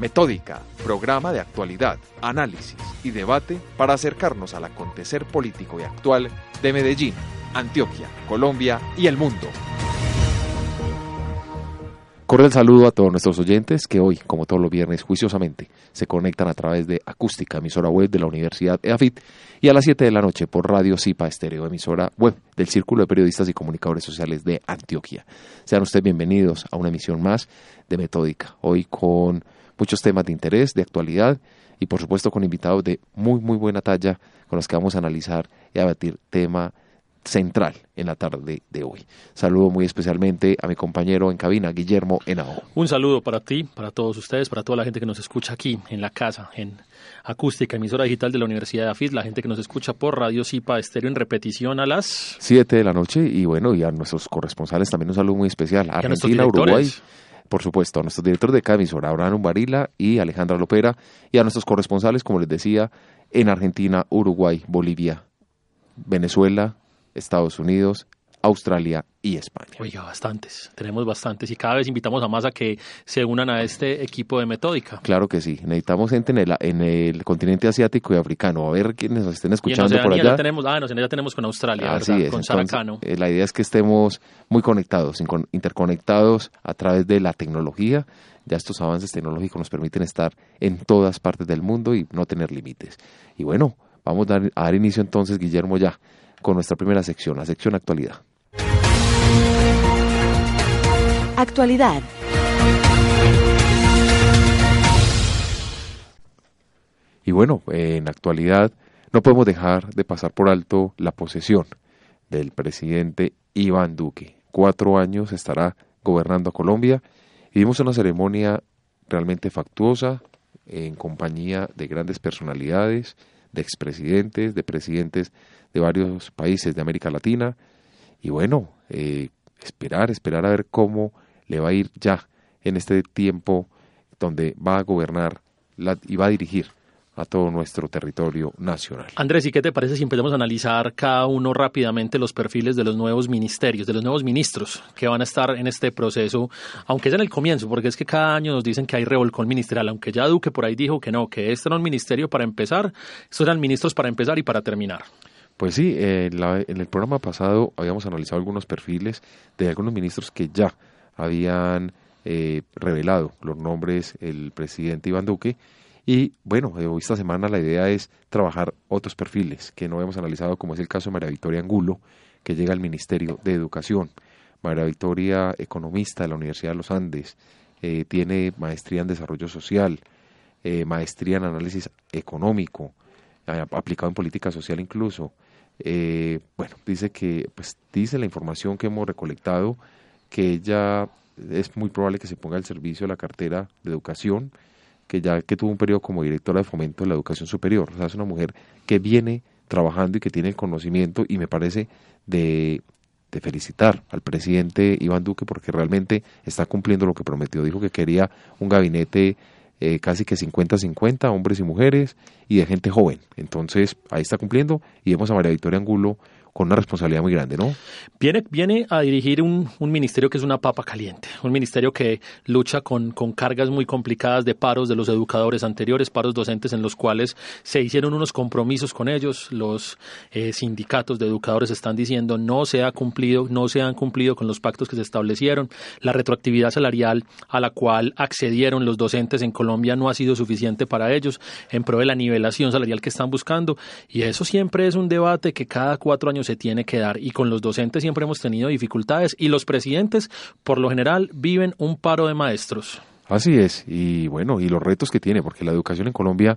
Metódica, programa de actualidad, análisis y debate para acercarnos al acontecer político y actual de Medellín, Antioquia, Colombia y el mundo. Cordial saludo a todos nuestros oyentes que hoy, como todos los viernes, juiciosamente se conectan a través de Acústica, emisora web de la Universidad EAFIT, y a las 7 de la noche por Radio Cipa Estéreo, emisora web del Círculo de Periodistas y Comunicadores Sociales de Antioquia. Sean ustedes bienvenidos a una emisión más de Metódica, hoy con muchos temas de interés, de actualidad y por supuesto con invitados de muy, muy buena talla con los que vamos a analizar y a debatir tema central en la tarde de hoy. Saludo muy especialmente a mi compañero en cabina, Guillermo Henao. Un saludo para ti, para todos ustedes, para toda la gente que nos escucha aquí en la casa, en acústica, emisora digital de la Universidad de AFIS, la gente que nos escucha por Radio Cipa Estéreo en repetición a las 7 de la noche y bueno, y a nuestros corresponsales también un saludo muy especial, Argentina, Uruguay. Por supuesto, a nuestros directores de cada emisora, Abraham Barila y Alejandra Lopera, y a nuestros corresponsales, como les decía, en Argentina, Uruguay, Bolivia, Venezuela, Estados Unidos, Australia y España. Oiga, bastantes, tenemos bastantes y cada vez invitamos a más a que se unan a este equipo de metódica. Claro que sí, necesitamos gente en el, en el continente asiático y africano, a ver quiénes nos estén escuchando por allá. Ya tenemos, ah, ya tenemos con Australia, Así Es, con Saracano. Eh, la idea es que estemos muy conectados, interconectados a través de la tecnología. Ya estos avances tecnológicos nos permiten estar en todas partes del mundo y no tener límites. Y bueno, vamos a dar, a dar inicio entonces, Guillermo, ya con nuestra primera sección, la sección actualidad. Actualidad. Y bueno, en actualidad no podemos dejar de pasar por alto la posesión del presidente Iván Duque. Cuatro años estará gobernando a Colombia y vimos una ceremonia realmente factuosa en compañía de grandes personalidades, de expresidentes, de presidentes de varios países de América Latina. Y bueno, eh, esperar, esperar a ver cómo le va a ir ya en este tiempo donde va a gobernar y va a dirigir a todo nuestro territorio nacional. Andrés, ¿y qué te parece si empezamos a analizar cada uno rápidamente los perfiles de los nuevos ministerios, de los nuevos ministros que van a estar en este proceso, aunque es en el comienzo, porque es que cada año nos dicen que hay revolcón ministerial, aunque ya Duque por ahí dijo que no, que este era un ministerio para empezar, estos eran ministros para empezar y para terminar. Pues sí, en el programa pasado habíamos analizado algunos perfiles de algunos ministros que ya habían eh, revelado los nombres el presidente Iván Duque. Y bueno, eh, esta semana la idea es trabajar otros perfiles que no hemos analizado, como es el caso de María Victoria Angulo, que llega al Ministerio de Educación. María Victoria, economista de la Universidad de los Andes, eh, tiene maestría en desarrollo social, maestría en análisis económico, aplicado en política social incluso. Eh, bueno, dice que, pues dice la información que hemos recolectado, que ella es muy probable que se ponga al servicio de la cartera de educación, que ya que tuvo un periodo como directora de fomento de la educación superior. O sea, es una mujer que viene trabajando y que tiene el conocimiento y me parece de, de felicitar al presidente Iván Duque porque realmente está cumpliendo lo que prometió. Dijo que quería un gabinete eh, casi que 50-50, hombres y mujeres, y de gente joven. Entonces, ahí está cumpliendo y vemos a María Victoria Angulo con una responsabilidad muy grande, ¿no? Viene, viene a dirigir un, un, ministerio que es una papa caliente, un ministerio que lucha con, con, cargas muy complicadas de paros de los educadores anteriores, paros docentes en los cuales se hicieron unos compromisos con ellos. Los eh, sindicatos de educadores están diciendo no se ha cumplido, no se han cumplido con los pactos que se establecieron. La retroactividad salarial a la cual accedieron los docentes en Colombia no ha sido suficiente para ellos en pro de la nivelación salarial que están buscando. Y eso siempre es un debate que cada cuatro años se tiene que dar y con los docentes siempre hemos tenido dificultades y los presidentes por lo general viven un paro de maestros. Así es, y bueno, y los retos que tiene, porque la educación en Colombia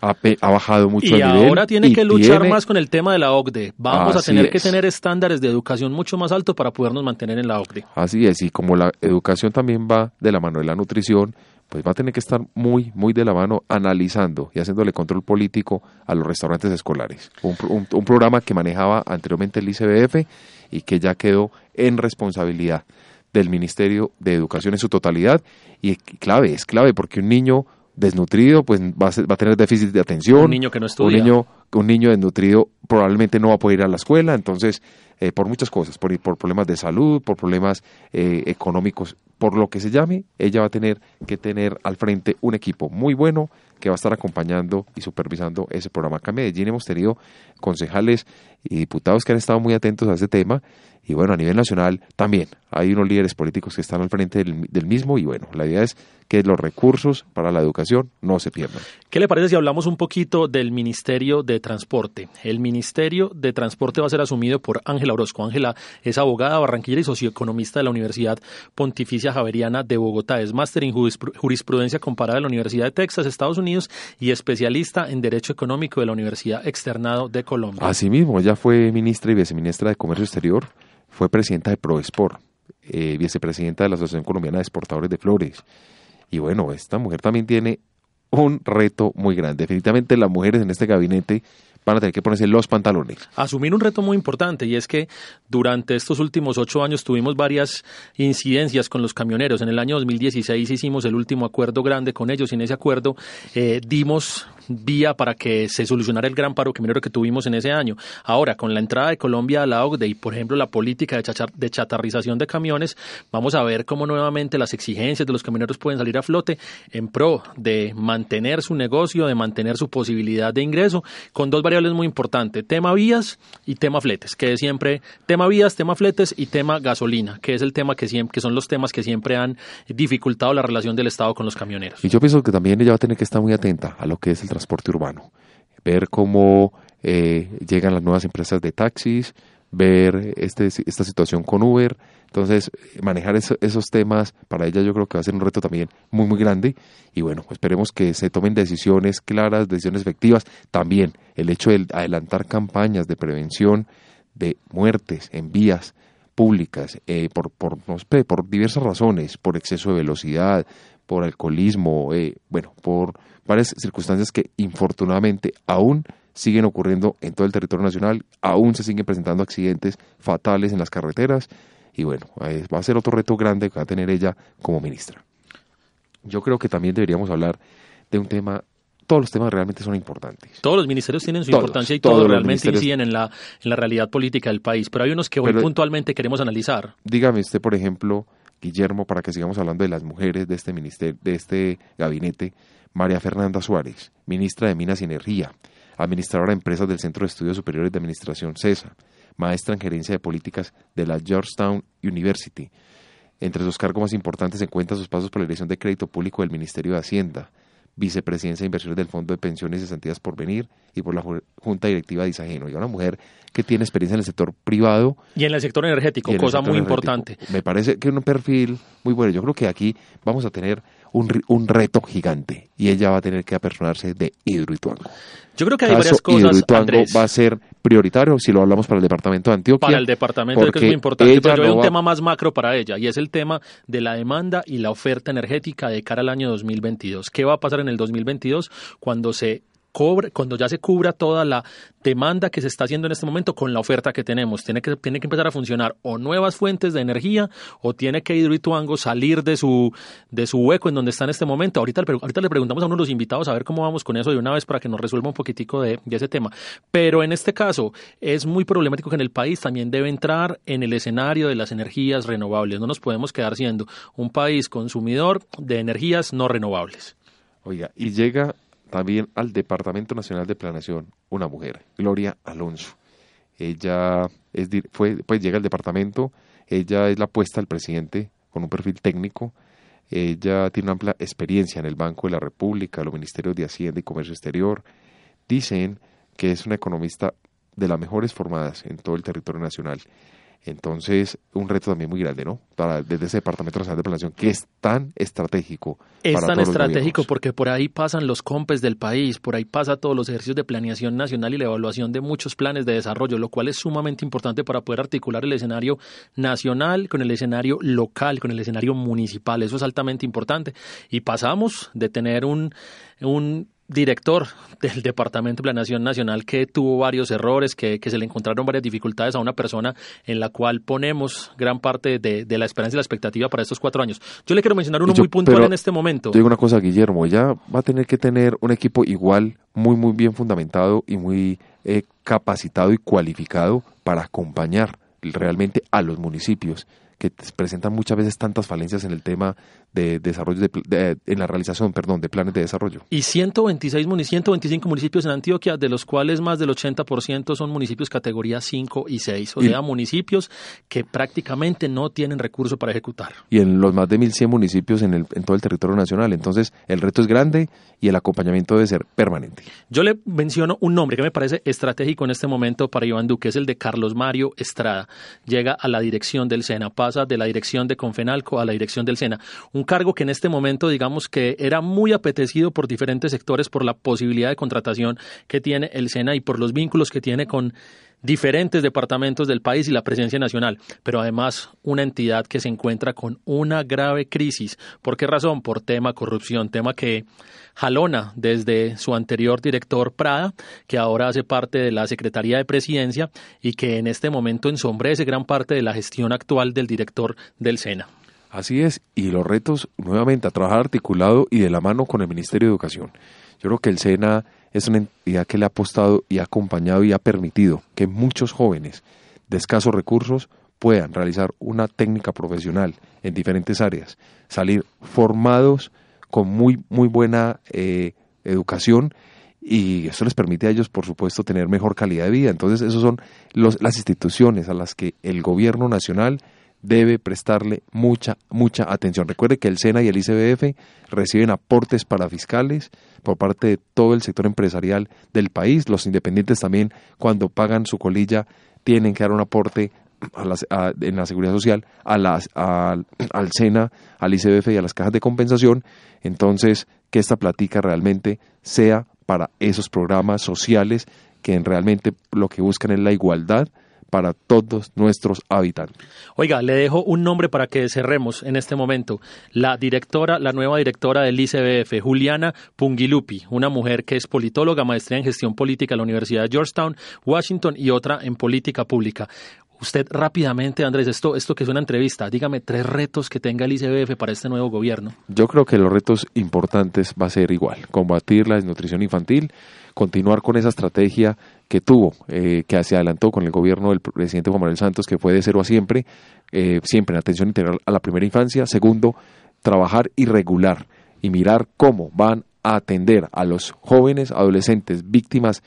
ha, bajado mucho y ahora tiene que luchar más con el tema de la OCDE. Vamos a tener que tener estándares de educación mucho más altos para podernos mantener en la OCDE. Así es, y como la educación también va de la mano de la nutrición, pues va a tener que estar muy, muy de la mano analizando y haciéndole control político a los restaurantes escolares. Un, un, programa que manejaba anteriormente el ICBF y que ya quedó en responsabilidad del Ministerio de Educación en su totalidad. Y clave, es clave porque un niño desnutrido pues va a, va a tener déficit de atención. Un niño que no estudia. Un niño, un niño desnutrido probablemente no va a poder ir a la escuela, entonces eh, por muchas cosas, por, por problemas de salud, por problemas eh, económicos, por lo que se llame, ella va a tener que tener al frente un equipo muy bueno que va a estar acompañando y supervisando ese programa. Acá en Medellín hemos tenido concejales y diputados que han estado muy atentos a este tema y bueno, a nivel nacional también hay unos líderes políticos que están al frente del, mismo y bueno, la idea es que los recursos para la educación no se pierdan. ¿Qué le parece si hablamos un poquito del Ministerio de Transporte? El Ministerio de Transporte va a ser asumido por Ángela Orozco. Ángela es abogada barranquilla y socioeconomista de la Universidad Pontificia Javeriana de Bogotá. Es máster en jurisprudencia comparada de la Universidad de Texas, Estados Unidos y especialista en Derecho Económico de la Universidad Externado de Colombia. Asimismo, fue ministra y viceministra de Comercio Exterior, fue presidenta de ProExport eh, vicepresidenta de la Asociación Colombiana de Exportadores de Flores. Y bueno, esta mujer también tiene un reto muy grande. Definitivamente las mujeres en este gabinete van a tener que ponerse los pantalones. Asumir un reto muy importante y es que durante estos últimos ocho años tuvimos varias incidencias con los camioneros. En el año 2016 hicimos el último acuerdo grande con ellos y en ese acuerdo eh, dimos vía para que se solucionara el gran paro camionero que tuvimos en ese año. Ahora, con la entrada de Colombia a la OCDE y, por ejemplo, la política de, chatarrización de camiones, vamos a ver cómo nuevamente las exigencias de los camioneros pueden salir a flote en pro de mantener su negocio, de mantener su posibilidad de ingreso, con dos variables muy importantes, tema vías y tema fletes, que es siempre tema vías, tema fletes y tema gasolina, que es el tema que siempre, que son los temas que siempre han dificultado la relación del Estado con los camioneros. Y yo pienso que también ella va a tener que estar muy atenta a lo que es el transporte urbano, ver cómo eh, llegan las nuevas empresas de taxis, ver este, esta situación con Uber. Entonces, manejar esos temas para ella yo creo que va a ser un reto también muy, muy grande. Y bueno, esperemos que se tomen decisiones claras, decisiones efectivas. También el hecho de adelantar campañas de prevención de muertes en vías públicas eh, por, por, no sé, por diversas razones, por exceso de velocidad, por alcoholismo, eh, bueno, por varias circunstancias que infortunadamente aún siguen ocurriendo en todo el territorio nacional, aún se siguen presentando accidentes fatales en las carreteras y bueno, eh, va a ser otro reto grande que va a tener ella como ministra. Yo creo que también deberíamos hablar de un tema todos los temas realmente son importantes. Todos los ministerios tienen su importancia y todos, realmente inciden en la, en la realidad política del país, pero hay unos que hoy puntualmente queremos analizar. Dígame usted, por ejemplo, Guillermo, para que sigamos hablando de las mujeres de este ministerio, de este gabinete, María Fernanda Suárez, ministra de Minas y Energía, administradora de empresas del Centro de Estudios Superiores de Administración CESA, maestra en gerencia de políticas de la Georgetown University. Entre sus cargos más importantes se encuentran sus pasos por la dirección de crédito público del Ministerio de Hacienda, vicepresidencia de inversiones del Fondo de Pensiones y Cesantías por Venir y por la Junta Directiva de Isageno. Y una mujer que tiene experiencia en el sector privado. Y en el sector energético, cosa muy importante. Me parece que es un perfil muy bueno. Yo creo que aquí vamos a tener un, un reto gigante y ella va a tener que apersonarse de Hidroituango. Yo creo que hay varias cosas, va a ser prioritario si lo hablamos para el departamento de Antioquia. Para el departamento que es muy importante, pero yo veo un tema más macro para ella y es el tema de la demanda y la oferta energética de cara al año 2022. ¿Qué va a pasar en el 2022 cuando se cobre, cuando ya se cubra toda la demanda que se está haciendo en este momento con la oferta que tenemos. Tiene que, tiene que empezar a funcionar o nuevas fuentes de energía o tiene que Hidroituango salir de su, de su hueco en donde está en este momento. Ahorita, ahorita le preguntamos a uno de los invitados a ver cómo vamos con eso de una vez para que nos resuelva un poquitico de, de ese tema. Pero en este caso es muy problemático que en el país también debe entrar en el escenario de las energías renovables. No nos podemos quedar siendo un país consumidor de energías no renovables. Oiga, y llega también al Departamento Nacional de Planeación una mujer, Gloria Alonso. Ella es, fue, pues llega al departamento, ella es la apuesta al presidente con un perfil técnico, ella tiene una amplia experiencia en el Banco de la República, los Ministerios de Hacienda y Comercio Exterior. Dicen que es una economista de las mejores formadas en todo el territorio nacional. Entonces, un reto también muy grande, ¿no? Para, desde ese Departamento Nacional de Planeación, que es tan estratégico. Es tan estratégico porque por ahí pasan los compes del país, por ahí pasa todos los ejercicios de planeación nacional y la evaluación de muchos planes de desarrollo, lo cual es sumamente importante para poder articular el escenario nacional con el escenario local, con el escenario municipal. Eso es altamente importante. Y pasamos de tener un, un director del Departamento de Planeación Nacional que tuvo varios errores, que, se le encontraron varias dificultades a una persona en la cual ponemos gran parte de, la esperanza y la expectativa para estos cuatro años. Yo le quiero mencionar uno muy puntual en este momento. Te digo una cosa, Guillermo, ya va a tener que tener un equipo igual, muy, muy bien fundamentado y muy eh, capacitado y cualificado para acompañar realmente a los municipios que presentan muchas veces tantas falencias en el tema de desarrollo, de, en la realización, perdón, de planes de desarrollo. Y 126 125 municipios en Antioquia, de los cuales más del 80% son municipios categoría 5 y 6, o sea, municipios que prácticamente no tienen recursos para ejecutar. Y en los más de 1.100 municipios en, el, en todo el territorio nacional. Entonces, el reto es grande y el acompañamiento debe ser permanente. Yo le menciono un nombre que me parece estratégico en este momento para Iván Duque, es el de Carlos Mario Estrada. Llega a la dirección del SENA, pasa de la dirección de Confenalco a la dirección del SENA. Un cargo que en este momento, digamos que era muy apetecido por diferentes sectores por la posibilidad de contratación que tiene el SENA y por los vínculos que tiene con diferentes departamentos del país y la presencia nacional, pero además una entidad que se encuentra con una grave crisis. ¿Por qué razón? Por tema corrupción, tema que jalona desde su anterior director Prada, que ahora hace parte de la Secretaría de Presidencia y que en este momento ensombrece gran parte de la gestión actual del director del SENA. Así es, y los retos nuevamente a trabajar articulado y de la mano con el Ministerio de Educación. Yo creo que el SENA es una entidad que le ha apostado y ha acompañado y ha permitido que muchos jóvenes de escasos recursos puedan realizar una técnica profesional en diferentes áreas, salir formados con muy, muy buena eh, educación y eso les permite a ellos, por supuesto, tener mejor calidad de vida. Entonces, esas son los, las instituciones a las que el gobierno nacional debe prestarle mucha, mucha atención. Recuerde que el SENA y el ICBF reciben aportes para fiscales por parte de todo el sector empresarial del país. Los independientes también, cuando pagan su colilla, tienen que dar un aporte en la seguridad social a las, al SENA, al ICBF y a las cajas de compensación. Entonces, que esta platica realmente sea para esos programas sociales que realmente lo que buscan es la igualdad para todos nuestros habitantes. Oiga, le dejo un nombre para que cerremos en este momento. La directora, la nueva directora del ICBF, Juliana Pungilupi, una mujer que es politóloga, maestría en gestión política en la Universidad de Georgetown, Washington y otra en política pública. Usted rápidamente, Andrés, esto, esto que es una entrevista, dígame tres retos que tenga el ICBF para este nuevo gobierno. Yo creo que los retos importantes va a ser igual, combatir la desnutrición infantil, continuar con esa estrategia que tuvo, eh, que se adelantó con el gobierno del presidente Juan Manuel Santos, que fue de cero a siempre, eh, siempre en atención integral a la primera infancia. Segundo, trabajar y regular y mirar cómo van a atender a los jóvenes, adolescentes, víctimas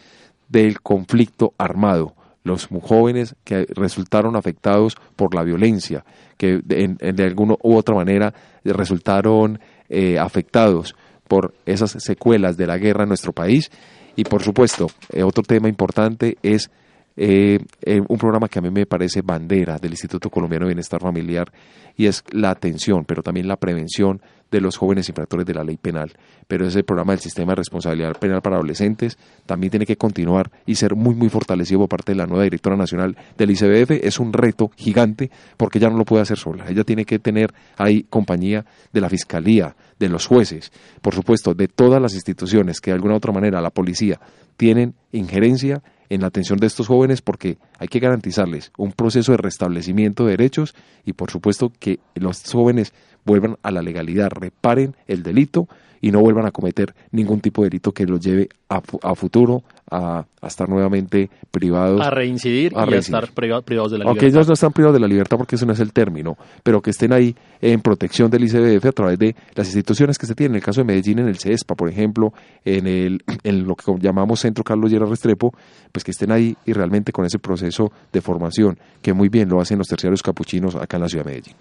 del conflicto armado, los jóvenes que resultaron afectados por la violencia, que de, alguna u otra manera resultaron eh, afectados por esas secuelas de la guerra en nuestro país y por supuesto, eh, otro tema importante es eh, eh, un programa que a mí me parece bandera del Instituto Colombiano de Bienestar Familiar y es la atención, pero también la prevención de los jóvenes infractores de la ley penal. Pero ese programa del sistema de responsabilidad penal para adolescentes también tiene que continuar y ser muy, muy fortalecido por parte de la nueva directora nacional del ICBF. Es un reto gigante porque ella no lo puede hacer sola. Ella tiene que tener ahí compañía de la Fiscalía, de los jueces, por supuesto, de todas las instituciones que de alguna u otra manera, la policía, tienen injerencia en la atención de estos jóvenes porque hay que garantizarles un proceso de restablecimiento de derechos y por supuesto que los jóvenes vuelvan a la legalidad, reparen el delito y no vuelvan a cometer ningún tipo de delito que los lleve a, futuro a, estar nuevamente privados. A reincidir y a estar privados de la libertad. Aunque ellos no están privados de la libertad porque ese no es el término, pero que estén ahí en protección del ICBF a través de las instituciones que se tienen. En el caso de Medellín, en el CESPA, por ejemplo, en, el, en lo que llamamos Centro Carlos Llera Restrepo, pues que estén ahí y realmente con ese proceso de formación, que muy bien lo hacen los terciarios capuchinos acá en la ciudad de Medellín.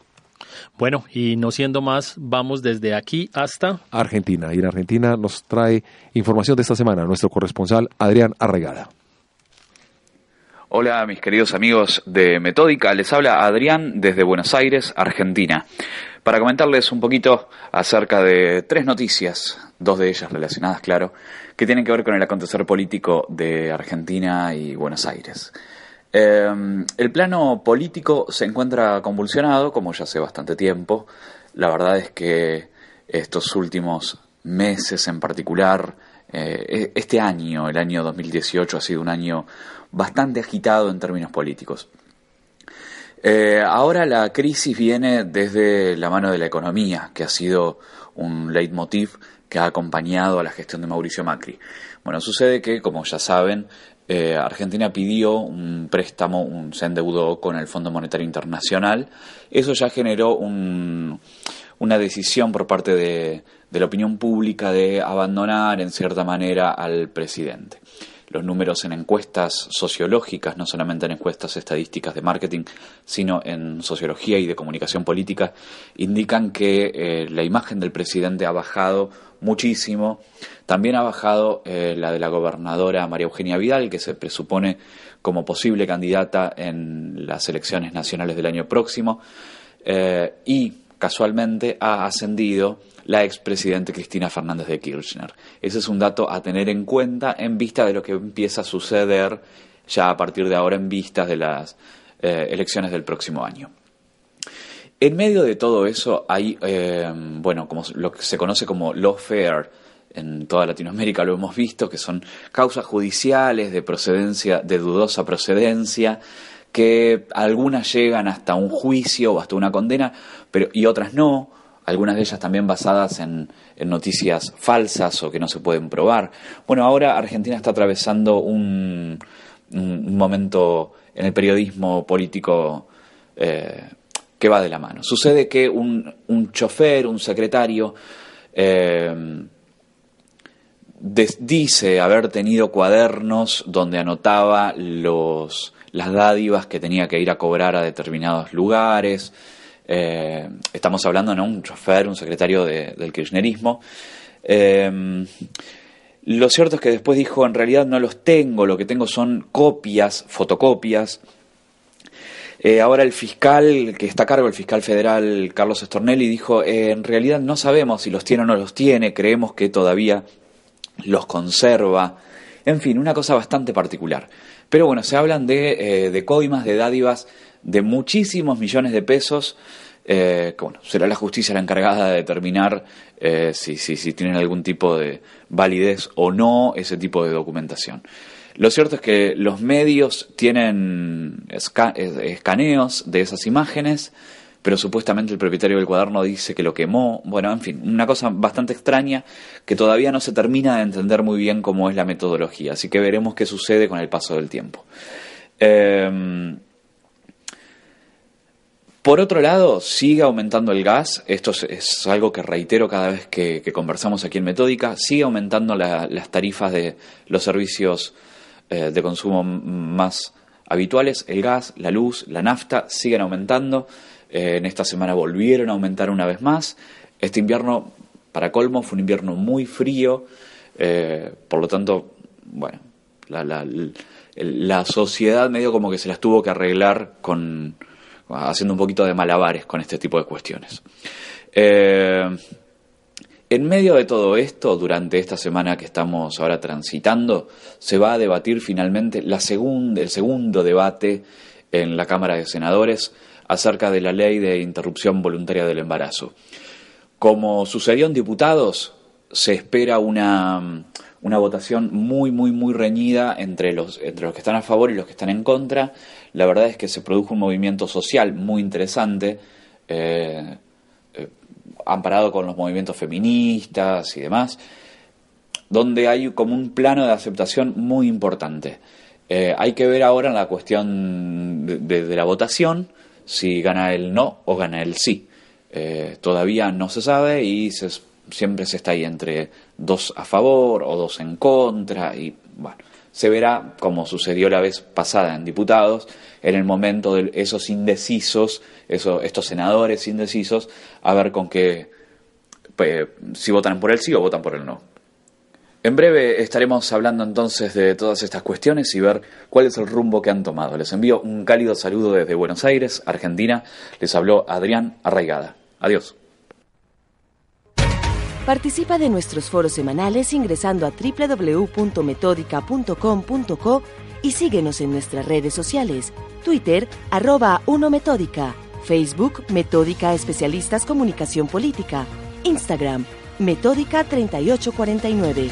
Bueno, y no siendo más, vamos desde aquí hasta Argentina. Y en Argentina nos trae información de esta semana nuestro corresponsal Adrián Arregada. Hola mis queridos amigos de Metódica, les habla Adrián desde Buenos Aires, Argentina, para comentarles un poquito acerca de tres noticias, dos de ellas relacionadas, claro, que tienen que ver con el acontecer político de Argentina y Buenos Aires. Em, el plano político se encuentra convulsionado, como ya hace bastante tiempo. La verdad es que estos últimos meses en particular, eh, e-, este año, el año 2018, ha sido un año bastante agitado en términos políticos. Eh, ahora la crisis viene desde la mano de la economía, que ha sido un leitmotiv que ha acompañado a la gestión de Mauricio Macri. Bueno, sucede que, como ya saben, eh, Argentina pidió un préstamo, un, se endeudó con el Fondo Monetario Internacional. Eso ya generó una decisión por parte de, de la opinión pública de abandonar en cierta manera al presidente los números en encuestas sociológicas, no solamente en encuestas estadísticas de marketing, sino en sociología y de comunicación política, indican que eh, la imagen del presidente ha bajado muchísimo. También ha bajado eh, la de la gobernadora María Eugenia Vidal, que se presupone como posible candidata en las elecciones nacionales del año próximo. Eh, y casualmente ha ascendido la expresidente Cristina Fernández de Kirchner. Ese es un dato a tener en cuenta en vista de lo que empieza a suceder ya a partir de ahora en vistas de las eh, elecciones del próximo año. En medio de todo eso hay, eh, bueno, como lo que se conoce como lawfare, en toda Latinoamérica lo hemos visto, que son causas judiciales de procedencia, de dudosa procedencia, que algunas llegan hasta un juicio o hasta una condena, pero y otras no, algunas de ellas también basadas en, noticias falsas o que no se pueden probar. Bueno, ahora Argentina está atravesando un, momento en el periodismo político eh, que va de la mano. Sucede que un, chofer, un secretario, eh, dice haber tenido cuadernos donde anotaba los, las dádivas que tenía que ir a cobrar a determinados lugares, eh, estamos hablando de un chofer, un secretario del kirchnerismo. Eh, lo cierto es que después dijo, en realidad no los tengo, lo que tengo son copias, fotocopias. Eh, ahora el fiscal que está a cargo, el fiscal federal Carlos Estornelli, dijo, en realidad no sabemos si los tiene o no los tiene, creemos que todavía los conserva. En fin, una cosa bastante particular. Pero bueno, se hablan de, de coimas, de dádivas de muchísimos millones de pesos. Eh, que bueno, será la justicia la encargada de determinar eh, si, si, si tienen algún tipo de validez o no ese tipo de documentación. Lo cierto es que los medios tienen escaneos de esas imágenes, pero supuestamente el propietario del cuaderno dice que lo quemó. Bueno, en fin, una cosa bastante extraña que todavía no se termina de entender muy bien cómo es la metodología. Así que veremos qué sucede con el paso del tiempo. Eh, por otro lado, sigue aumentando el gas, esto es, algo que reitero cada vez que, conversamos aquí en Metódica, sigue aumentando las tarifas de los servicios eh, de consumo más habituales, el gas, la luz, la nafta, siguen aumentando, eh, en esta semana volvieron a aumentar una vez más, este invierno, para colmo, fue un invierno muy frío, eh, por lo tanto, bueno, la, la sociedad medio como que se las tuvo que arreglar con haciendo un poquito de malabares con este tipo de cuestiones. Eh, en medio de todo esto, durante esta semana que estamos ahora transitando, se va a debatir finalmente la el segundo debate en la Cámara de Senadores acerca de la ley de interrupción voluntaria del embarazo. Como sucedió en diputados, se espera una, una votación muy, muy, muy reñida entre los, entre los que están a favor y los que están en contra. La verdad es que se produjo un movimiento social muy interesante, eh, eh, amparado con los movimientos feministas y demás, donde hay como un plano de aceptación muy importante. Eh, hay que ver ahora la cuestión de, la votación si gana el no o gana el sí. todavía no se sabe y se siempre se está ahí entre dos a favor o dos en contra y bueno, se verá como sucedió la vez pasada en diputados, en el momento de esos indecisos, esos, estos senadores indecisos, a ver con qué, pues, si votan por el sí o votan por el no. En breve estaremos hablando entonces de todas estas cuestiones y ver cuál es el rumbo que han tomado. Les envío un cálido saludo desde Buenos Aires, Argentina. Les habló Adrián Arraigada. Adiós. Participa de nuestros foros semanales ingresando a www.metodica.com.co y síguenos en nuestras redes sociales, Twitter, arroba 1Metódica, Facebook, Metódica Especialistas Comunicación Política, Instagram, Metódica 3849.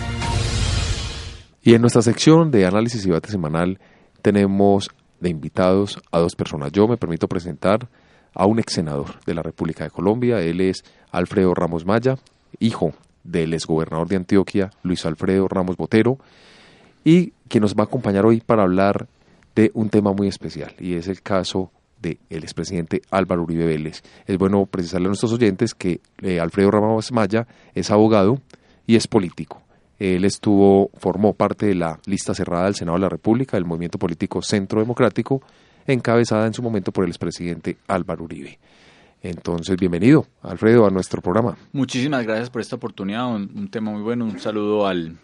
Y en nuestra sección de análisis y debate semanal tenemos de invitados a dos personas. Yo me permito presentar a un ex senador de la República de Colombia. Él es Alfredo Ramos Maya, hijo del exgobernador de Antioquia, Luis Alfredo Ramos Botero, y quien nos va a acompañar hoy para hablar de un tema muy especial y es el caso del expresidente Álvaro Uribe Vélez. Es bueno precisarle a nuestros oyentes que eh, Alfredo Ramos Maya es abogado y es político. Él estuvo, formó parte de la lista cerrada del Senado de la República del movimiento político Centro Democrático, encabezada en su momento por el expresidente Álvaro Uribe. Entonces, bienvenido, Alfredo, a nuestro programa. Muchísimas gracias por esta oportunidad, un tema muy bueno. Un saludo al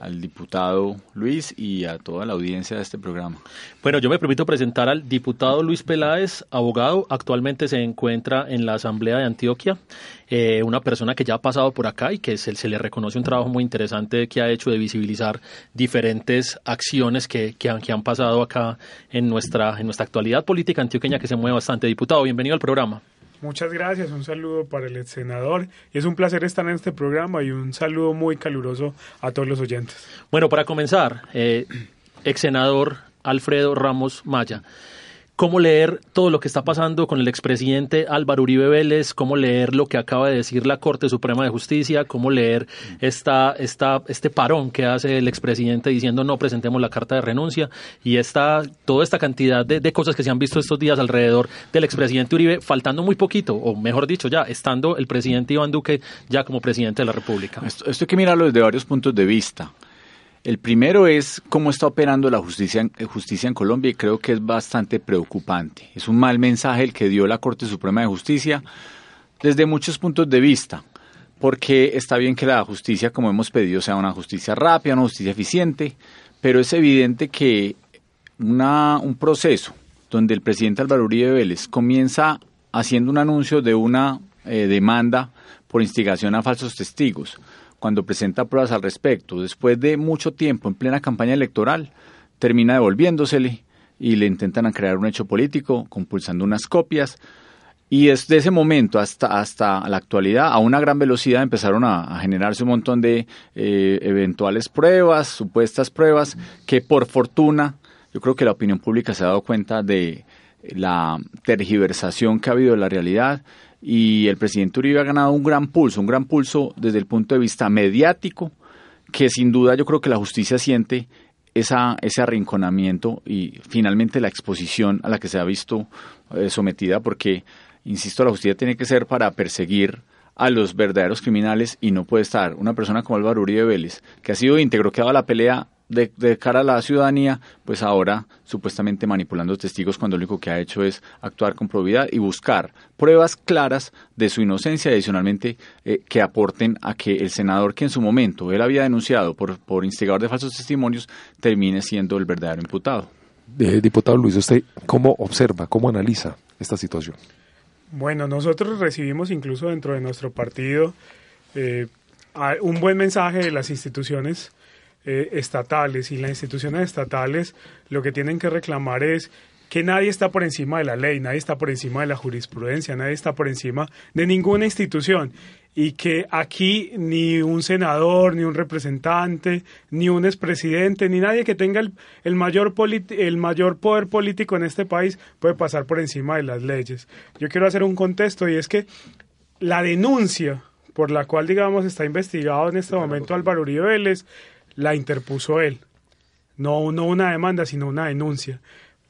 al diputado Luis y a toda la audiencia de este programa. Bueno, yo me permito presentar al diputado Luis Peláez, abogado, actualmente se encuentra en la Asamblea de Antioquia, eh, una persona que ya ha pasado por acá y que se, se, le reconoce un trabajo muy interesante que ha hecho de visibilizar diferentes acciones que, que, han, que han pasado acá en nuestra, en nuestra actualidad política antioqueña que se mueve bastante. Diputado, bienvenido al programa. Muchas gracias, un saludo para el ex senador y es un placer estar en este programa y un saludo muy caluroso a todos los oyentes. Bueno, para comenzar, eh, ex senador Alfredo Ramos Maya cómo leer todo lo que está pasando con el expresidente Álvaro Uribe Vélez, cómo leer lo que acaba de decir la Corte Suprema de Justicia, cómo leer esta, esta, este parón que hace el expresidente diciendo no presentemos la carta de renuncia y esta, toda esta cantidad de, de cosas que se han visto estos días alrededor del expresidente Uribe, faltando muy poquito, o mejor dicho, ya estando el presidente Iván Duque ya como presidente de la República. Esto, esto hay que mirarlo desde varios puntos de vista. El primero es cómo está operando la justicia, eh, justicia en Colombia y creo que es bastante preocupante. Es un mal mensaje el que dio la Corte Suprema de Justicia desde muchos puntos de vista, porque está bien que la justicia, como hemos pedido, sea una justicia rápida, una justicia eficiente, pero es evidente que una, un proceso donde el presidente Álvaro Uribe Vélez comienza haciendo un anuncio de una eh, demanda por instigación a falsos testigos, cuando presenta pruebas al respecto, después de mucho tiempo en plena campaña electoral, termina devolviéndosele y le intentan crear un hecho político, compulsando unas copias. Y desde ese momento hasta, hasta la actualidad, a una gran velocidad empezaron a, generarse un montón de eh, eventuales pruebas, supuestas pruebas, que por fortuna, yo creo que la opinión pública se ha dado cuenta de la tergiversación que ha habido de la realidad y el presidente Uribe ha ganado un gran pulso, un gran pulso desde el punto de vista mediático, que sin duda yo creo que la justicia siente esa, ese arrinconamiento y finalmente la exposición a la que se ha visto eh, sometida, porque, insisto, la justicia tiene que ser para perseguir a los verdaderos criminales y no puede estar una persona como Álvaro Uribe Vélez, que ha sido íntegro, que ha dado la pelea de, cara a la ciudadanía, pues ahora supuestamente manipulando testigos cuando lo único que ha hecho es actuar con probidad y buscar pruebas claras de su inocencia, adicionalmente eh, que aporten a que el senador que en su momento él había denunciado por, por instigador de falsos testimonios termine siendo el verdadero imputado. Eh, diputado Luis, ¿usted cómo observa, cómo analiza esta situación? Bueno, nosotros recibimos incluso dentro de nuestro partido eh, un buen mensaje de las instituciones eh, estatales y las instituciones estatales lo que tienen que reclamar es que nadie está por encima de la ley, nadie está por encima de la jurisprudencia, nadie está por encima de ninguna institución y que aquí ni un senador, ni un representante, ni un expresidente, ni nadie que tenga el, el mayor, el mayor poder político en este país puede pasar por encima de las leyes. Yo quiero hacer un contexto y es que la denuncia por la cual, digamos, está investigado en este momento Álvaro Uribe Vélez la interpuso él. No, no una demanda, sino una denuncia.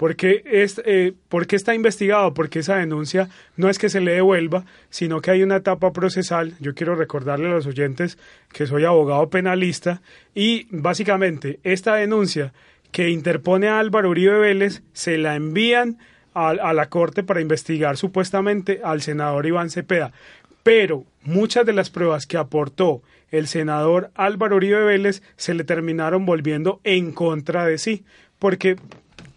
Porque es, eh, ¿Por qué está investigado? Porque esa denuncia no es que se le devuelva, sino que hay una etapa procesal. Yo quiero recordarle a los oyentes que soy abogado penalista y básicamente esta denuncia que interpone a Álvaro Uribe Vélez se la envían a, a la Corte para investigar supuestamente al senador Iván Cepeda. Pero muchas de las pruebas que aportó el senador Álvaro Uribe Vélez se le terminaron volviendo en contra de sí, porque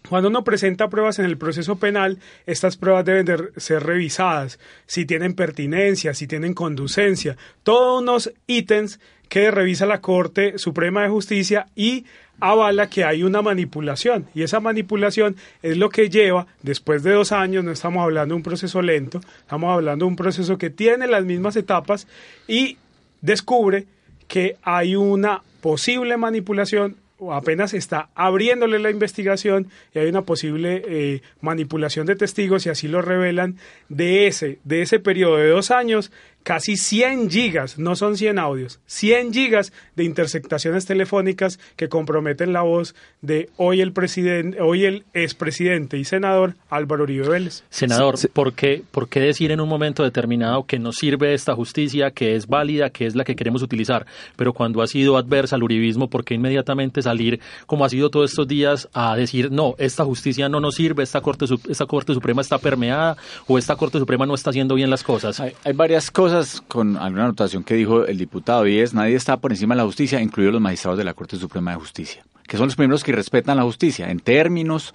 cuando uno presenta pruebas en el proceso penal, estas pruebas deben de ser revisadas, si tienen pertinencia, si tienen conducencia, todos unos ítems que revisa la Corte Suprema de Justicia y avala que hay una manipulación. Y esa manipulación es lo que lleva, después de dos años, no estamos hablando de un proceso lento, estamos hablando de un proceso que tiene las mismas etapas y descubre que hay una posible manipulación o apenas está abriéndole la investigación y hay una posible eh, manipulación de testigos y así lo revelan de ese de ese periodo de dos años casi 100 gigas, no son 100 audios, 100 gigas de interceptaciones telefónicas que comprometen la voz de hoy el presidente, hoy el expresidente y senador Álvaro Uribe Vélez. Senador, ¿por, qué, ¿por qué decir en un momento determinado que nos sirve esta justicia, que es válida, que es la que queremos utilizar, pero cuando ha sido adversa al uribismo, ¿por qué inmediatamente salir, como ha sido todos estos días, a decir, no, esta justicia no nos sirve, esta Corte, esta corte Suprema está permeada o esta Corte Suprema no está haciendo bien las cosas? Hay, hay varias cosas con alguna anotación que dijo el diputado y es nadie está por encima de la justicia, incluidos los magistrados de la Corte Suprema de Justicia, que son los primeros que respetan la justicia en términos,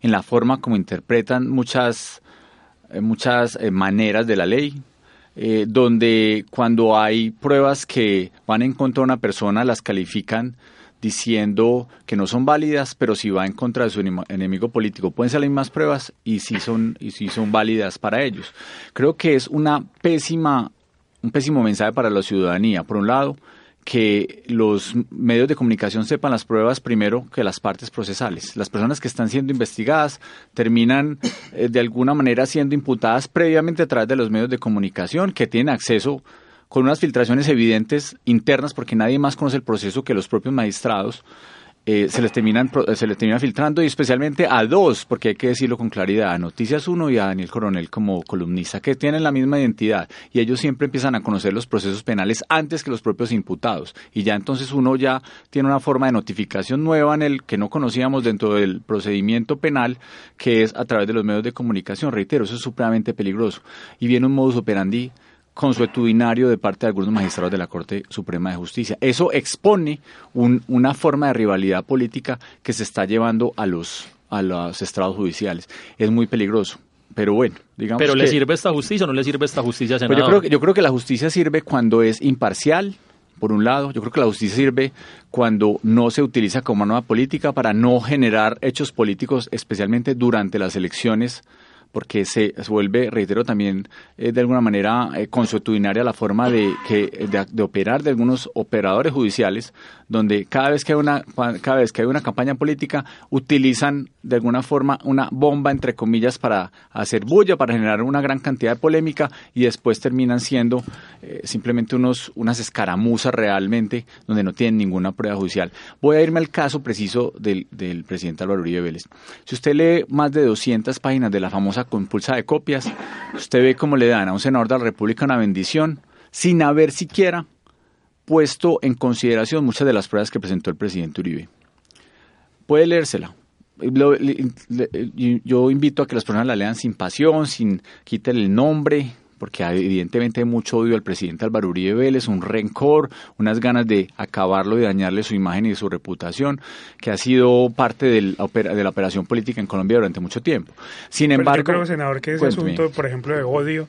en la forma como interpretan muchas, eh, muchas eh, maneras de la ley, eh, donde cuando hay pruebas que van en contra de una persona las califican diciendo que no son válidas, pero si va en contra de su enemigo político, pueden las mismas pruebas y si son y si son válidas para ellos. Creo que es una pésima un pésimo mensaje para la ciudadanía. Por un lado, que los medios de comunicación sepan las pruebas primero que las partes procesales. Las personas que están siendo investigadas terminan eh, de alguna manera siendo imputadas previamente a través de los medios de comunicación que tienen acceso con unas filtraciones evidentes internas porque nadie más conoce el proceso que los propios magistrados eh, se les terminan se les termina filtrando y especialmente a dos, porque hay que decirlo con claridad, a Noticias 1 y a Daniel Coronel como columnista, que tienen la misma identidad y ellos siempre empiezan a conocer los procesos penales antes que los propios imputados y ya entonces uno ya tiene una forma de notificación nueva en el que no conocíamos dentro del procedimiento penal, que es a través de los medios de comunicación. Reitero, eso es supremamente peligroso y viene un modus operandi consuetudinario de parte de algunos magistrados de la Corte Suprema de Justicia. Eso expone una forma de rivalidad política que se está llevando a los, a los estrados judiciales. Es muy peligroso. Pero bueno, digamos ¿Pero le sirve esta justicia o no le sirve esta justicia, senador? Pues yo, creo que, yo creo que la justicia sirve cuando es imparcial, por un lado. Yo creo que la justicia sirve cuando no se utiliza como nueva política para no generar hechos políticos, especialmente durante las elecciones porque se, vuelve, reitero también, eh, de alguna manera eh, consuetudinaria la forma de, que, de, operar de algunos operadores judiciales, donde cada vez que hay una, cada vez que hay una campaña política utilizan de alguna forma una bomba, entre comillas, para hacer bulla, para generar una gran cantidad de polémica y después terminan siendo eh, simplemente unos, unas escaramuzas realmente donde no tienen ninguna prueba judicial. Voy a irme al caso preciso del, del presidente Álvaro Uribe Vélez. Si usted lee más de 200 páginas de la famosa con compulsa de copias, usted ve cómo le dan a un senador de la República una bendición sin haber siquiera puesto en consideración muchas de las pruebas que presentó el presidente Uribe. Puede leérsela. Yo invito a que las personas la lean sin pasión, sin quitarle el nombre, porque evidentemente hay mucho odio al presidente Álvaro Uribe Vélez, un rencor, unas ganas de acabarlo y dañarle su imagen y su reputación, que ha sido parte de la operación política en Colombia durante mucho tiempo. Sin embargo, yo creo, senador, que ese asunto, por ejemplo, de odio,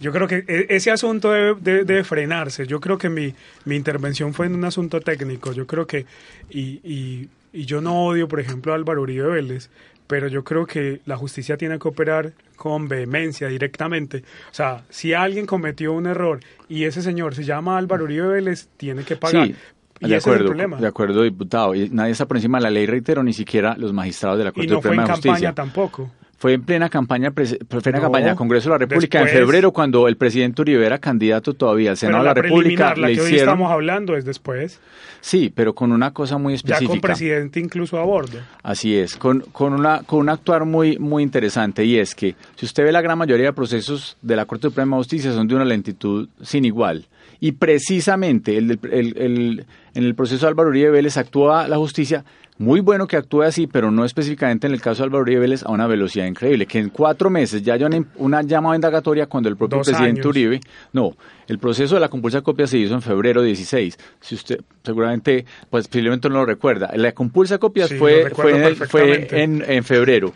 yo creo que e, ese asunto debe, frenarse. Yo creo que mi, mi intervención fue en un asunto técnico. Yo creo que, y, y, y yo no odio, por ejemplo, a Álvaro Uribe Vélez, pero yo creo que la justicia tiene que operar con vehemencia directamente. O sea, si alguien cometió un error y ese señor se llama Álvaro Uribe Vélez, tiene que pagar. Sí. de acuerdo, De acuerdo, diputado. Y nadie está por encima de la ley, reitero, ni siquiera los magistrados de la Corte y no Suprema fue en campaña tampoco. Fue en plena campaña, plena campaña del Congreso de la República en febrero cuando el presidente Uribe era candidato todavía al Senado de la, República. La le que hoy estamos hablando es después. Sí, pero con una cosa muy específica. Ya con presidente incluso a bordo. Así es, con, con, una, con un actuar muy, muy interesante y es que si usted ve la gran mayoría de procesos de la Corte Suprema de Justicia son de una lentitud sin igual. Y precisamente el, el, el, en el proceso de Álvaro Uribe Vélez actúa la justicia muy bueno que actúe así, pero no específicamente en el caso de Álvaro Uribe Vélez a una velocidad increíble. Que en cuatro meses ya haya una, una llamada indagatoria cuando el propio presidente Uribe. No, el proceso de la compulsa copia se hizo en febrero 16. Si usted seguramente, pues posiblemente no lo recuerda. La compulsa copias fue, fue, fue en, en febrero.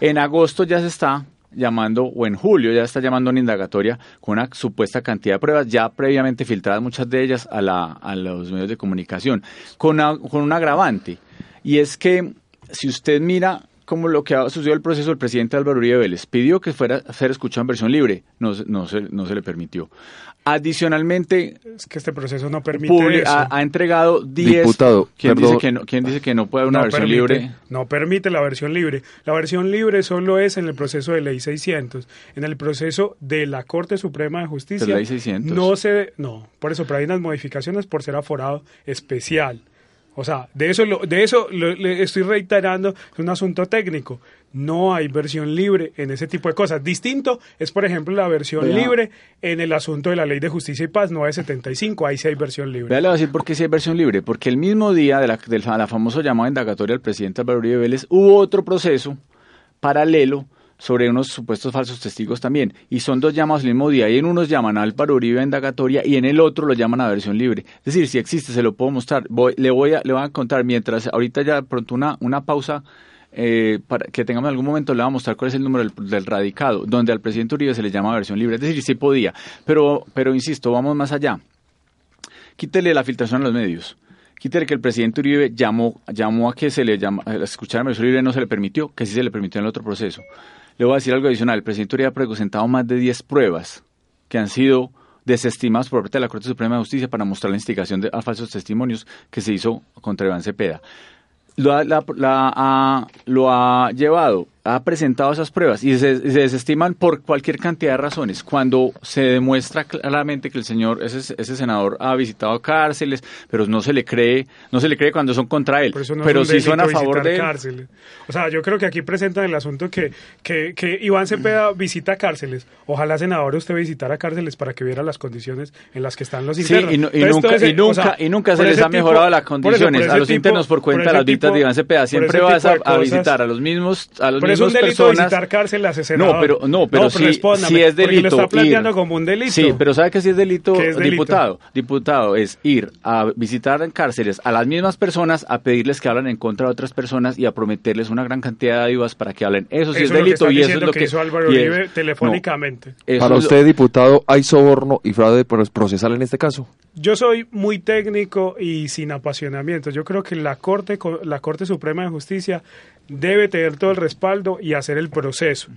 En agosto ya se está llamando, o en julio ya está llamando una indagatoria con una supuesta cantidad de pruebas ya previamente filtradas, muchas de ellas a, la, a los medios de comunicación, con, con un agravante y es que si usted mira como lo que ha sucedido el proceso, el presidente Álvaro Uribe Vélez pidió que fuera a ser escuchado en versión libre, no, no, se, no se le permitió. Adicionalmente, es que este proceso no permite eso. Ha, ha, entregado 10. Diputado, ¿quién dice, que no, ¿quién dice que no puede haber una no versión permite, libre? No permite la versión libre. La versión libre solo es en el proceso de ley 600. En el proceso de la Corte Suprema de Justicia. ¿De ley 600? No se. No, por eso, pero hay unas modificaciones por ser aforado especial. O sea, de eso, lo, de eso lo, le estoy reiterando, es un asunto técnico. No hay versión libre en ese tipo de cosas. Distinto es, por ejemplo, la versión Vea. libre en el asunto de la Ley de Justicia y Paz 975. Ahí sí hay versión libre. Vea, le voy a decir por qué sí hay versión libre. Porque el mismo día de la, de la famosa llamada indagatoria del presidente Álvaro Uribe Vélez, hubo otro proceso paralelo sobre unos supuestos falsos testigos también. Y son dos llamados el mismo día. Y en unos llaman a Álvaro Uribe a indagatoria y en el otro lo llaman a versión libre. Es decir, si existe, se lo puedo mostrar. Voy, le, voy a, le voy a contar mientras, ahorita ya pronto una, una pausa. Eh, para que tengamos en algún momento le voy a mostrar cuál es el número del, del, radicado, donde al presidente Uribe se le llama versión libre. Es decir, sí podía. Pero, pero insisto, vamos más allá. Quítele la filtración a los medios. Quítele que el presidente Uribe llamó, llamó a que se le llama, escuchar versión libre no se le permitió, que sí se le permitió en el otro proceso. Le voy a decir algo adicional. El presidente Uribe ha presentado más de 10 pruebas que han sido desestimadas por parte de la Corte Suprema de Justicia para mostrar la instigación de, a falsos testimonios que se hizo contra Iván Cepeda. Lo ha, la, la, ha, lo ha llevado, ha presentado esas pruebas y se, se, desestiman por cualquier cantidad de razones. Cuando se demuestra claramente que el señor, ese, ese senador, ha visitado cárceles, pero no se le cree, no se le cree cuando son contra él. Pero, no pero sí son a favor de. Cárceles. O sea, yo creo que aquí presentan el asunto que, que, que Iván Cepeda visita cárceles. Ojalá, senador, usted visitara cárceles para que viera las condiciones en las que están los internos. Sí, y, no, y nunca, ese, y nunca, o sea, y nunca se les ha mejorado las condiciones eso, a los tipo, internos por cuenta de las visitas de Iván Cepeda. Siempre vas a, a, visitar a los mismos, a los mismos es un delito personas. visitar cárcel a. No, pero, no, pero, no, sí, sí es delito. lo está planteando ir. como un delito. Sí, pero ¿sabe que sí es delito, es delito? diputado? Diputado, es ir a visitar en cárceles a las mismas personas, a pedirles que hablen en contra de otras personas y a prometerles una gran cantidad de ayudas para que hablen. Eso sí eso es delito y eso es lo que, que hizo Álvaro Uribe es, telefónicamente. No, para usted, lo... diputado, ¿hay soborno y fraude procesal en este caso? Yo soy muy técnico y sin apasionamiento. Yo creo que la Corte, la Corte Suprema de Justicia debe tener todo el respaldo y hacer el proceso.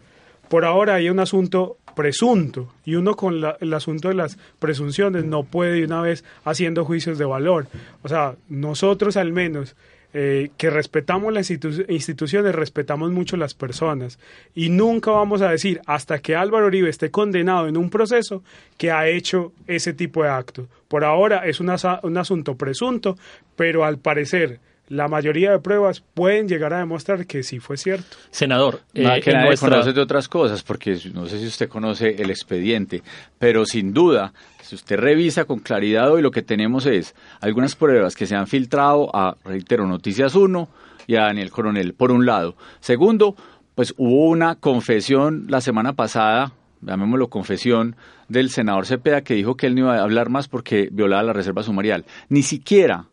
Por ahora hay un asunto presunto y uno con la, el asunto de las presunciones no puede de una vez haciendo juicios de valor. O sea, nosotros al menos eh, que respetamos las institu instituciones, respetamos mucho las personas y nunca vamos a decir hasta que Álvaro Uribe esté condenado en un proceso que ha hecho ese tipo de actos. Por ahora es un, un asunto presunto, pero al parecer la mayoría de pruebas pueden llegar a demostrar que sí fue cierto. Senador, eh, que nadie nuestra... conoce de otras cosas, porque no sé si usted conoce el expediente, pero sin duda, si usted revisa con claridad hoy, lo que tenemos es algunas pruebas que se han filtrado a, reitero, Noticias 1 y a Daniel Coronel, por un lado. Segundo, pues hubo una confesión la semana pasada, llamémoslo confesión, del senador Cepeda que dijo que él no iba a hablar más porque violaba la reserva sumarial. Ni siquiera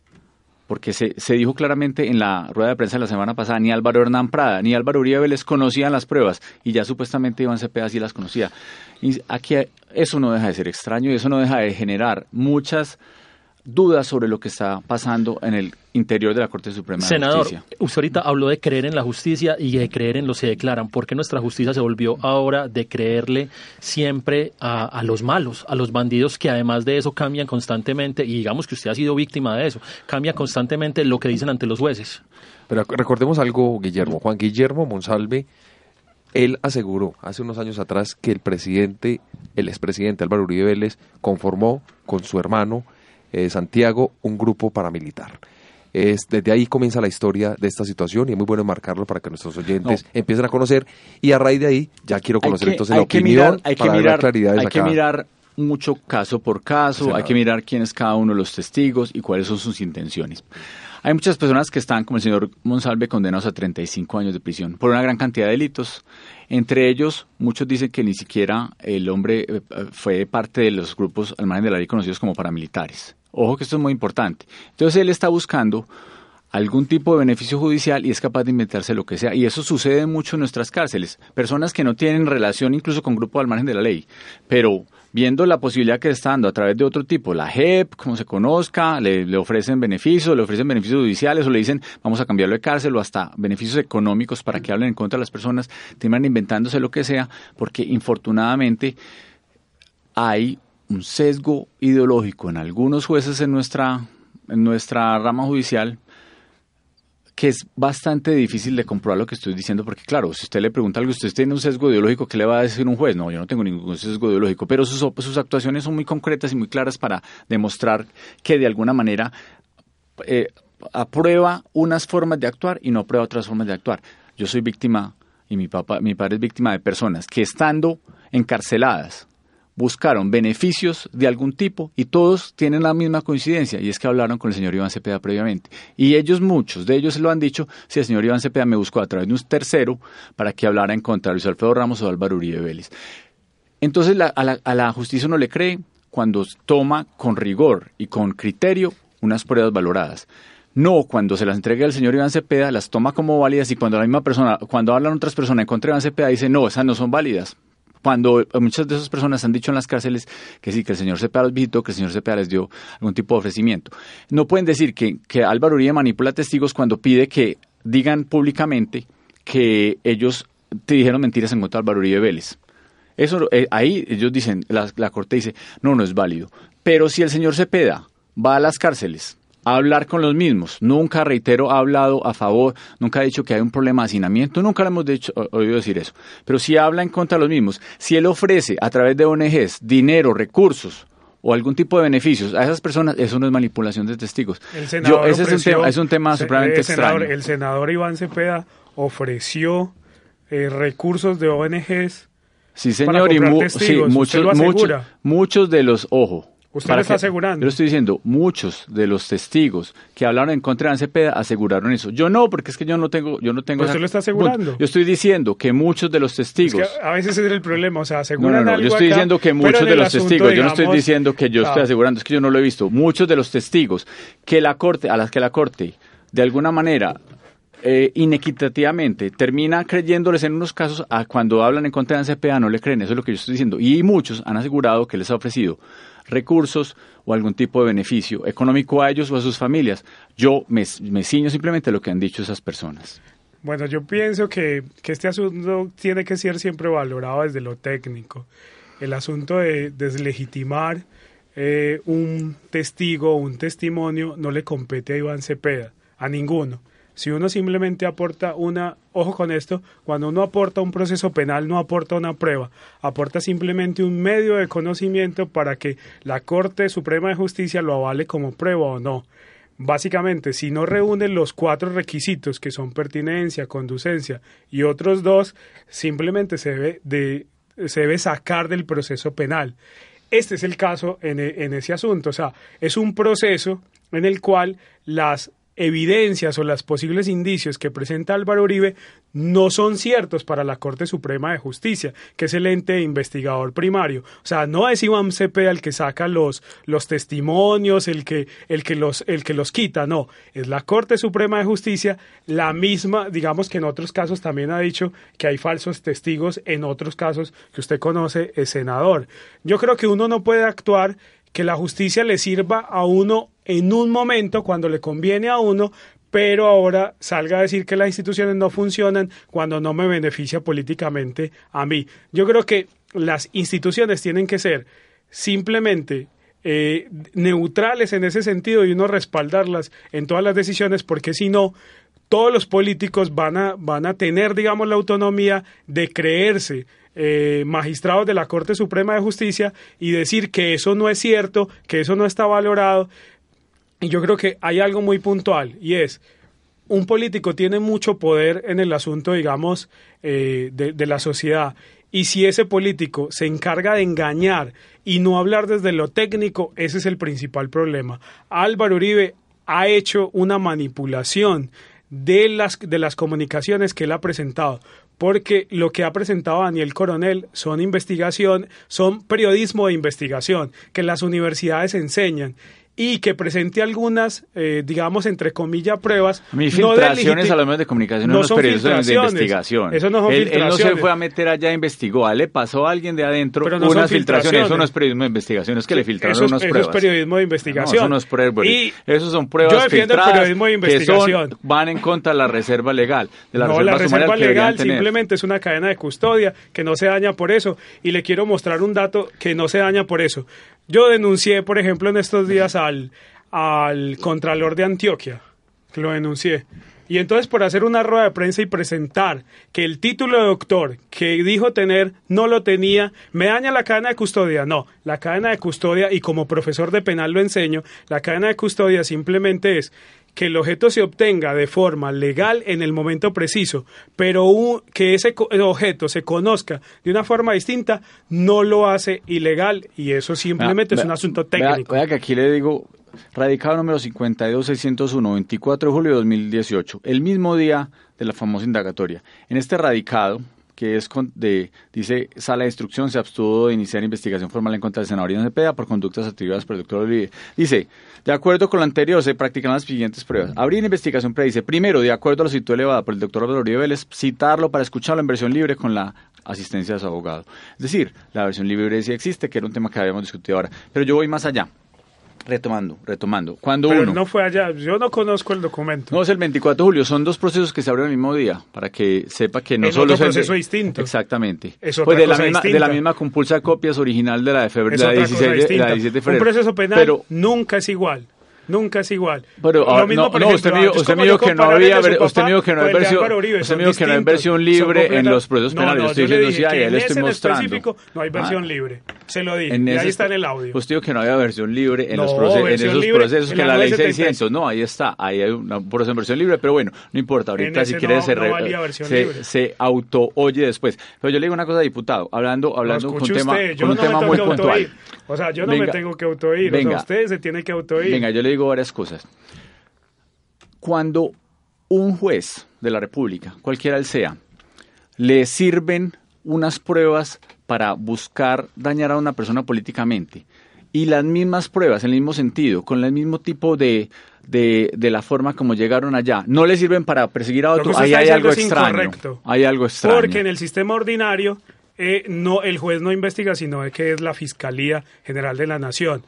porque se, se, dijo claramente en la rueda de prensa de la semana pasada, ni Álvaro Hernán Prada ni Álvaro Uribe les conocían las pruebas y ya supuestamente Iván Cepeda sí las conocía. Y aquí eso no deja de ser extraño y eso no deja de generar muchas dudas sobre lo que está pasando en el interior de la Corte Suprema Senador, de Justicia. usted ahorita habló de creer en la justicia y de creer en los que declaran. ¿Por qué nuestra justicia se volvió ahora de creerle siempre a, a, los malos, a los bandidos que además de eso cambian constantemente? Y digamos que usted ha sido víctima de eso. Cambia constantemente lo que dicen ante los jueces. Pero recordemos algo, Guillermo. Juan Guillermo Monsalve, él aseguró hace unos años atrás que el presidente, el expresidente Álvaro Uribe Vélez, conformó con su hermano eh, Santiago un grupo paramilitar. Es, desde ahí comienza la historia de esta situación y es muy bueno marcarlo para que nuestros oyentes no. empiecen a conocer y a raíz de ahí ya quiero conocer que, entonces la opinión mirar, hay para que mirar, claridades hay acá. que mirar mucho caso por caso, hay que mirar quién es cada uno de los testigos y cuáles son sus intenciones. Hay muchas personas que están, como el señor Monsalve, condenados a 35 años de prisión por una gran cantidad de delitos. Entre ellos, muchos dicen que ni siquiera el hombre eh, fue parte de los grupos al margen de la ley conocidos como paramilitares. Ojo que esto es muy importante. Entonces él está buscando algún tipo de beneficio judicial y es capaz de inventarse lo que sea. Y eso sucede mucho en nuestras cárceles. Personas que no tienen relación incluso con grupos al margen de la ley, pero viendo la posibilidad que está dando a través de otro tipo, la JEP, como se conozca, le, le, ofrecen beneficios, le ofrecen beneficios judiciales o le dicen vamos a cambiarlo de cárcel o hasta beneficios económicos para que hablen en contra de las personas, terminan inventándose lo que sea, porque infortunadamente hay un sesgo ideológico en algunos jueces en nuestra, en nuestra rama judicial que es bastante difícil de comprobar lo que estoy diciendo, porque claro, si usted le pregunta algo, usted tiene un sesgo ideológico, ¿qué le va a decir un juez? No, yo no tengo ningún sesgo ideológico, pero sus, sus actuaciones son muy concretas y muy claras para demostrar que de alguna manera eh, aprueba unas formas de actuar y no aprueba otras formas de actuar. Yo soy víctima, y mi, papá, mi padre es víctima de personas que estando encarceladas, buscaron beneficios de algún tipo y todos tienen la misma coincidencia y es que hablaron con el señor Iván Cepeda previamente. Y ellos, muchos de ellos lo han dicho, si el señor Iván Cepeda me buscó a través de un tercero para que hablara en contra de Luis Alfredo Ramos o Álvaro Uribe Vélez. Entonces a, la, justicia no le cree cuando toma con rigor y con criterio unas pruebas valoradas. No, cuando se las entrega al señor Iván Cepeda, las toma como válidas y cuando la misma persona, cuando hablan otras personas en contra de Iván Cepeda, dice, no, esas no son válidas cuando muchas de esas personas han dicho en las cárceles que sí, que el señor Cepeda los visitó, que el señor Cepeda les dio algún tipo de ofrecimiento. No pueden decir que, que Álvaro Uribe manipula testigos cuando pide que digan públicamente que ellos te dijeron mentiras en contra de Álvaro Uribe Vélez. Eso, eh, ahí ellos dicen, la, la Corte dice, no, no es válido. Pero si el señor Cepeda va a las cárceles hablar con los mismos. Nunca, reitero, ha hablado a favor, nunca ha dicho que hay un problema de hacinamiento, nunca le hemos dicho, oído decir eso. Pero si habla en contra de los mismos, si él ofrece a través de ONGs dinero, recursos, o algún tipo de beneficios a esas personas, eso no es manipulación de testigos. Yo, ese es un tema, es un tema supremamente extraño. El senador Iván Cepeda ofreció eh, recursos de ONGs. Sí, señor, y muchos, muchos, muchos de los, ojo, Usted lo está asegurando. Yo estoy diciendo, muchos de los testigos que hablaron en contra de Cepeda aseguraron eso. Yo no, porque es que yo no tengo, yo no tengo. Usted lo está asegurando. Yo estoy diciendo que muchos de los testigos. a veces es el problema, o sea, aseguran no, no, no, Yo estoy diciendo que muchos de los testigos, yo no estoy diciendo que yo estoy ah. asegurando, es que yo no lo he visto. Muchos de los testigos que la corte, a las que la corte, de alguna manera eh, inequitativamente termina creyéndoles en unos casos a cuando hablan en contra de CPA no le creen, eso es lo que yo estoy diciendo. Y muchos han asegurado que les ha ofrecido recursos o algún tipo de beneficio económico a ellos o a sus familias. Yo me, ciño simplemente a lo que han dicho esas personas. Bueno, yo pienso que, que este asunto tiene que ser siempre valorado desde lo técnico. El asunto de deslegitimar eh, un testigo o un testimonio no le compete a Iván Cepeda, a ninguno. Si uno simplemente aporta una, ojo con esto, cuando uno aporta un proceso penal no aporta una prueba, aporta simplemente un medio de conocimiento para que la Corte Suprema de Justicia lo avale como prueba o no. Básicamente, si no reúnen los cuatro requisitos que son pertinencia, conducencia y otros dos, simplemente se debe, de, se sacar del proceso penal. Este es el caso en, en ese asunto. O sea, es un proceso en el cual las evidencias o los posibles indicios que presenta Álvaro Uribe no son ciertos para la Corte Suprema de Justicia, que es el ente investigador primario. O sea, no es Iván Cepeda el que saca los, los testimonios, el que, el, que los, el que los quita, no. Es la Corte Suprema de Justicia, la misma, digamos que en otros casos también ha dicho que hay falsos testigos, en otros casos que usted conoce, es senador. Yo creo que uno no puede actuar que la justicia le sirva a uno en un momento cuando le conviene a uno, pero ahora salga a decir que las instituciones no funcionan cuando no me beneficia políticamente a mí. Yo creo que las instituciones tienen que ser simplemente eh, neutrales en ese sentido y uno respaldarlas en todas las decisiones porque si no todos los políticos van a, van a tener, digamos, la autonomía de creerse eh, magistrados de la Corte Suprema de Justicia y decir que eso no es cierto, que eso no está valorado y yo creo que hay algo muy puntual y es, un político tiene mucho poder en el asunto, digamos, eh, de, la sociedad. Y si ese político se encarga de engañar y no hablar desde lo técnico, ese es el principal problema. Álvaro Uribe ha hecho una manipulación de las, de las comunicaciones que él ha presentado porque lo que ha presentado Daniel Coronel son investigación, son periodismo de investigación que las universidades enseñan y que presente algunas, eh, digamos, entre comillas, pruebas. No de filtraciones a los medios de comunicación no son periodistas de filtraciones. investigación. Eso no son él, él no se filtraciones. fue a meter allá, investigó, a le pasó a alguien de adentro Pero no unas filtraciones. Eso filtraciones. no es periodismo de investigación, es que le filtraron eso es, unas eso pruebas. es periodismo de No, investigación. eso no es prueba. Y Eso son pruebas yo defiendo el filtradas periodismo de que investigación. son- van en contra de la reserva legal, de la no, reserva, la reserva legal simplemente es una cadena de custodia que no se daña por eso. Y le quiero mostrar un dato que no se daña por eso. Yo denuncié, por ejemplo, en estos días al, al Contralor de Antioquia. Lo denuncié. Y entonces por hacer una rueda de prensa y presentar que el título de doctor que dijo tener no lo tenía, ¿me daña la cadena de custodia? No, la cadena de custodia, y como profesor de penal lo enseño, la cadena de custodia simplemente es que el objeto se obtenga de forma legal en el momento preciso, pero un- que ese objeto se conozca de una forma distinta no lo hace ilegal y eso simplemente es un asunto técnico. Vea, que aquí le digo, radicado número 52601, 24 de julio de 2018, el mismo día de la famosa indagatoria. En este radicado, que es con- de, dice, sala de instrucción, se abstuvo de iniciar investigación formal en contra del senador Iván Cepeda por conductas atribuidas por el doctor Olivier. Dice, de acuerdo con lo anterior, se practican las siguientes pruebas. Abrir investigación predice, primero, de acuerdo a la situación elevada por el doctor Álvaro Uribe Vélez, citarlo para escucharlo en versión libre con la asistencia de su abogado. Es decir, la versión libre sí existe, que era un tema que habíamos discutido ahora. Pero yo voy más allá. Retomando, retomando. Cuando Pero uno... no fue allá, yo no conozco el documento. No, es el 24 de julio. Son dos procesos que se abren el mismo día, para que sepa que no Es solo es de- proceso distinto. Exactamente. Es otra pues de la, cosa misma, de distinta. la misma compulsa de copias original de la de febrero, de la otra 16 cosa de, de la distinta. 17 de un febrero. proceso penal Pero, nunca es igual. Nunca es igual. pero Lo ahora, mismo, no, por no, ejemplo, usted me dijo, usted dijo que no había, usted dijo que no de versión, Uribe, usted dijo que no hay versión libre en los procesos penales. no, estoy yo diciendo sí, ahí le estoy mostrando. específico no hay versión Ah, libre. Se lo dije. En y ahí está en el audio. Usted dijo que no había versión libre en, No, los proce- en esos libre procesos en que la la ley 976. 600. No, ahí está. Ahí hay una proceso en versión libre, pero bueno, no importa. Ahorita si quiere se, auto oye después. Pero yo le digo una cosa, diputado, hablando, hablando con un tema, muy puntual. O sea, yo no me tengo que autooír. O venga. sea, usted se tiene que autooír. Venga, yo le digo varias cosas. Cuando un juez de la República, cualquiera él sea, le sirven unas pruebas para buscar dañar a una persona políticamente y las mismas pruebas, en el mismo sentido, con el mismo tipo de, de, de la forma como llegaron allá, no le sirven para perseguir a otro, ahí hay algo extraño. incorrecto. Hay algo extraño. Porque en el sistema ordinario eh, no el juez no investiga, sino que es la Fiscalía General de la Nación.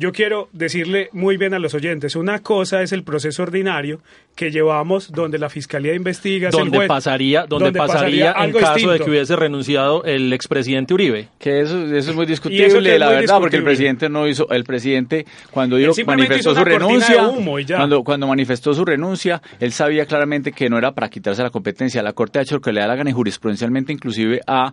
Yo quiero decirle muy bien a los oyentes, una cosa es el proceso ordinario que llevamos donde la Fiscalía investiga, donde juez, pasaría, donde pasaría, en algo caso de que hubiese renunciado el expresidente Uribe. Que eso, eso es muy discutible, es la muy verdad, porque el presidente no hizo, el presidente cuando dijo, manifestó su renuncia, cuando, cuando manifestó su renuncia, él sabía claramente que no era para quitarse la competencia. La Corte ha hecho lo que le da la gana y jurisprudencialmente inclusive ha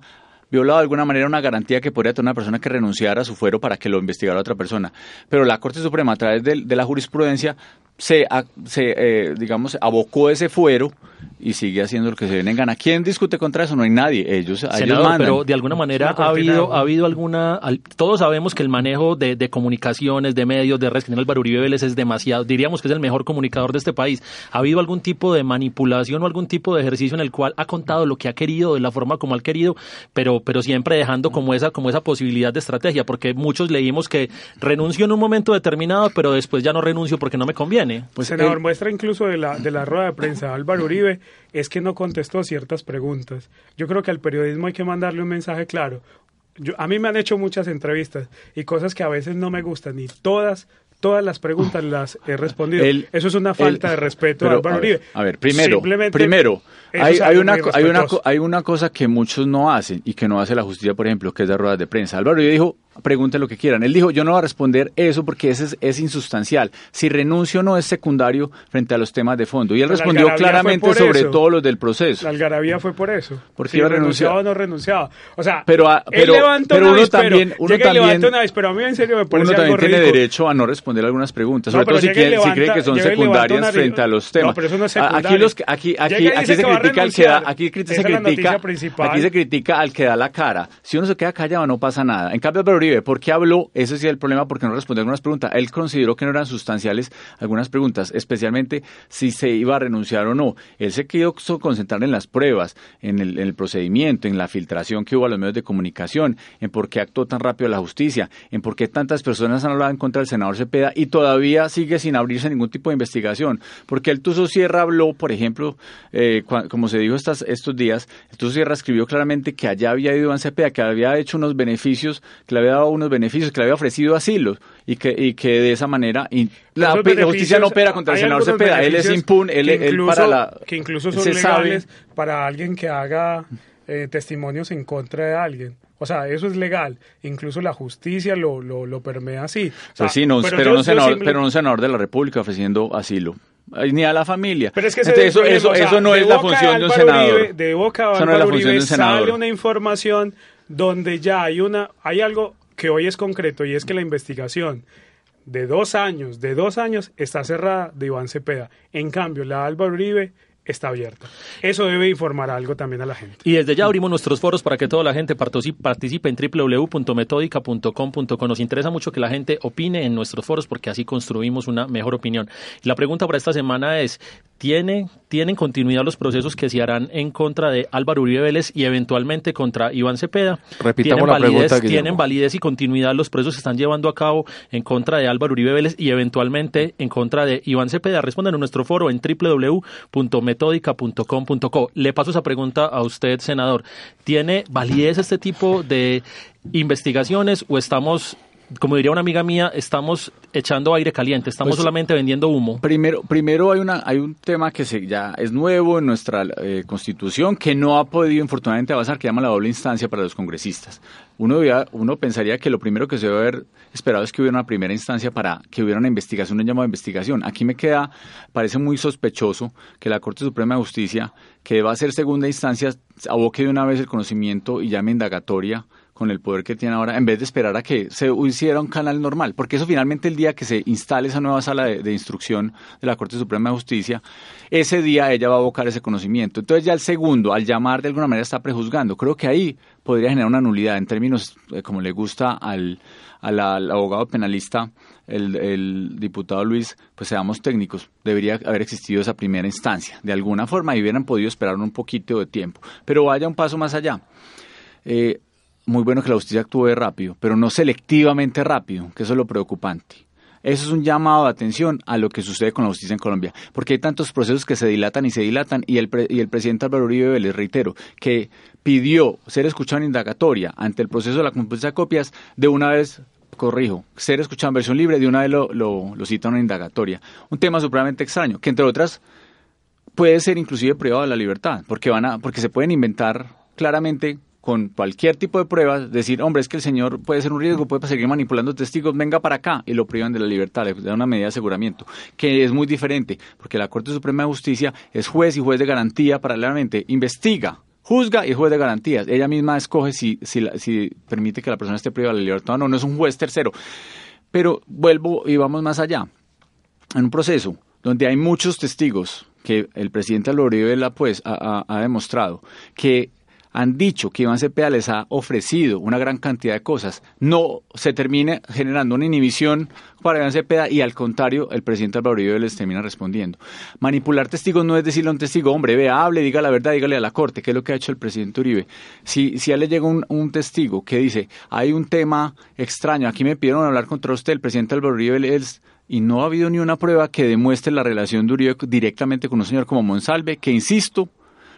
violado de alguna manera una garantía que podría tener una persona que renunciara a su fuero para que lo investigara otra persona. Pero la Corte Suprema, a través de, de la jurisprudencia, se, a- se eh, digamos, abocó ese fuero y sigue haciendo lo que se viene en gana. ¿Quién discute contra eso? No hay nadie. Ellos, ellos Senador, mandan. pero de alguna manera ha habido, ha habido alguna. al- todos sabemos que el manejo de, de comunicaciones, de medios, de redes, Álvaro Uribe Vélez es demasiado. Diríamos que es el mejor comunicador de este país. ¿Ha habido algún tipo de manipulación o algún tipo de ejercicio en el cual ha contado lo que ha querido, de la forma como ha querido, pero, pero siempre dejando como esa, como esa posibilidad de estrategia? Porque muchos leímos que renuncio en un momento determinado, pero después ya no renuncio porque no me conviene. Pues Senador, muestra incluso de la, de la rueda de prensa de Álvaro Uribe es que no contestó ciertas preguntas. Yo creo que al periodismo hay que mandarle un mensaje claro. Yo, a mí me han hecho muchas entrevistas y cosas que a veces no me gustan y todas todas las preguntas las he respondido. Eso es una falta de respeto pero, a Álvaro a ver, Uribe. A ver, primero, primero hay, hay una, hay, una, hay una cosa que muchos no hacen y que no hace la justicia, por ejemplo, que es dar ruedas de prensa. Álvaro Uribe dijo, pregunten lo que quieran. Él dijo, yo no voy a responder eso porque ese es, es insustancial. Si renuncio no es secundario frente a los temas de fondo. Y él respondió claramente sobre eso. todo los del proceso. La algarabía fue por eso. Porque si iba a renunciaba renunciar. o no renunciaba. O sea, Pero, ah, él pero- levanta pero una uno avispero, también- uno llega y también- levanta una avispero. A mí en serio me Uno parece también algo tiene ridículo. derecho a no responder algunas preguntas, No, sobre pero todo si, quiere- si levanta- cree que son secundarias una- frente a los No, temas. pero eso no es aquí los aquí aquí aquí se critica al que da aquí se critica aquí se critica al que da la cara. Si uno se queda callado no pasa nada. En cambio Uribe ¿por qué habló? Ese sí es el problema, porque no respondió algunas preguntas. Él consideró que no eran sustanciales algunas preguntas, especialmente si se iba a renunciar o no. Él se quiso concentrar en las pruebas, en el, en el procedimiento, en la filtración que hubo a los medios de comunicación, en por qué actuó tan rápido la justicia, en por qué tantas personas han hablado en contra del senador Cepeda y todavía sigue sin abrirse ningún tipo de investigación. Porque el Tuso Sierra habló, por ejemplo, eh, como se dijo estos días, el Tuso Sierra escribió claramente que allá había ido Iván Cepeda, que había hecho unos beneficios, que le había dado unos beneficios, que le había ofrecido asilo y que, y que de esa manera y la, justicia no opera contra el senador Cepeda, él es impune, él, para la, que incluso son legales para alguien que haga eh, testimonios en contra de alguien. O sea, eso es legal. Incluso la justicia lo, lo, lo permea así. Pues sí, no, pero, no senador, pero no senador de la República ofreciendo asilo ni a la familia. Pero es que eso, eso, eso no es la función de un senador. de boca a Álvaro Uribe sale una información donde ya hay una hay algo que hoy es concreto y es que la investigación de dos años, de dos años, está cerrada de Iván Cepeda. En cambio, la Álvaro Uribe está abierta. Eso debe informar algo también a la gente. Y desde ya abrimos nuestros foros para que toda la gente participe en www.metódica.com.co. Nos interesa mucho que la gente opine en nuestros foros porque así construimos una mejor opinión. la pregunta para esta semana es, ¿tiene, ¿tienen continuidad los procesos que se harán en contra de Álvaro Uribe Vélez y eventualmente contra Iván Cepeda? Repitamos ¿Tienen la validez, pregunta, ¿Tienen validez y continuidad los procesos que están llevando a cabo en contra de Álvaro Uribe Vélez y eventualmente en contra de Iván Cepeda? Respondan en nuestro foro en www.metódica.com metódica.com.co. Le paso esa pregunta a usted, senador. ¿Tiene validez este tipo de investigaciones o estamos como diría una amiga mía, estamos echando aire caliente, estamos pues, solamente vendiendo humo. Primero, primero hay una, hay un tema que se, ya es nuevo en nuestra eh, constitución que no ha podido infortunadamente avanzar, que llama la doble instancia para los congresistas. Uno, uno pensaría que lo primero que se debe haber esperado es que hubiera una primera instancia para que hubiera una investigación, un llamado de investigación. Aquí me queda, parece muy sospechoso que la Corte Suprema de Justicia, que va a ser segunda instancia, aboque de una vez el conocimiento y llame indagatoria con el poder que tiene ahora, en vez de esperar a que se hiciera un canal normal, porque eso finalmente el día que se instale esa nueva sala de, instrucción de la Corte Suprema de Justicia, ese día ella va a abocar ese conocimiento. Entonces ya el segundo, al llamar de alguna manera está prejuzgando. Creo que ahí podría generar una nulidad en términos, eh, como le gusta al, al, abogado penalista, el, diputado Luis, pues seamos técnicos, debería haber existido esa primera instancia, de alguna forma, y hubieran podido esperar un poquito de tiempo. Pero vaya un paso más allá. Eh, muy bueno que la justicia actúe rápido, pero no selectivamente rápido, que eso es lo preocupante. Eso es un llamado de atención a lo que sucede con la justicia en Colombia, porque hay tantos procesos que se dilatan y se dilatan y el, y el presidente Álvaro Uribe, les reitero, que pidió ser escuchado en indagatoria ante el proceso de la competencia de copias, de una vez corrijo, ser escuchado en versión libre, de una vez lo, lo, lo cita en una indagatoria. Un tema supremamente extraño, que entre otras puede ser inclusive privado de la libertad, porque van a, porque se pueden inventar claramente con cualquier tipo de pruebas, decir, hombre, es que el señor puede ser un riesgo, puede seguir manipulando testigos, venga para acá y lo privan de la libertad, le dan una medida de aseguramiento, que es muy diferente, porque la Corte Suprema de Justicia es juez y juez de garantía paralelamente, investiga, juzga y juez de garantías. Ella misma escoge si, si, si permite que la persona esté privada de la libertad o no, no es un juez tercero. Pero vuelvo y vamos más allá. En un proceso donde hay muchos testigos que el presidente Álvaro pues, ha, ha demostrado que han dicho que Iván Cepeda les ha ofrecido una gran cantidad de cosas, no se termine generando una inhibición para Iván Cepeda y al contrario, el presidente Álvaro Uribe les termina respondiendo. Manipular testigos no es decirle a un testigo, hombre, vea, hable, diga la verdad, dígale a la corte, que es lo que ha hecho el presidente Uribe. Si, si a él le llega un, un testigo que dice, hay un tema extraño, aquí me pidieron hablar contra usted, el presidente Álvaro Uribe es y no ha habido ni una prueba que demuestre la relación de Uribe directamente con un señor como Monsalve, que insisto,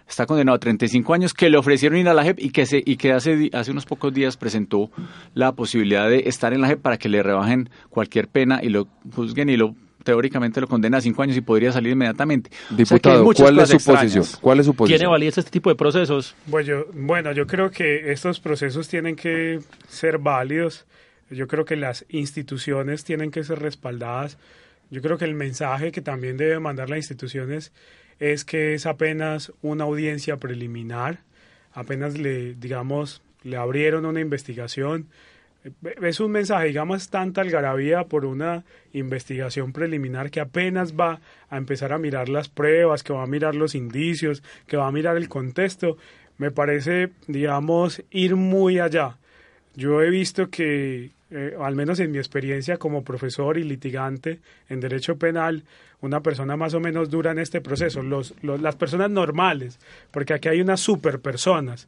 está condenado a 35 años, que le ofrecieron ir a la JEP y que, se, y que hace, hace unos pocos días presentó la posibilidad de estar en la JEP para que le rebajen cualquier pena y lo juzguen y lo teóricamente lo condena a cinco años y podría salir inmediatamente. Diputado, ¿cuál es su posición? ¿Cuál es su posición? ¿Tiene validez este tipo de procesos? Pues yo, bueno, yo creo que estos procesos tienen que ser válidos. Yo creo que las instituciones tienen que ser respaldadas. Yo creo que el mensaje que también debe mandar las instituciones es que es apenas una audiencia preliminar, apenas le, digamos, le abrieron una investigación. Es un mensaje, digamos, tanta algarabía por una investigación preliminar que apenas va a empezar a mirar las pruebas, que va a mirar los indicios, que va a mirar el contexto. Me parece, digamos, ir muy allá. Yo he visto que, eh, al menos en mi experiencia como profesor y litigante en derecho penal, una persona más o menos dura en este proceso. Los, las personas normales, porque aquí hay unas super personas.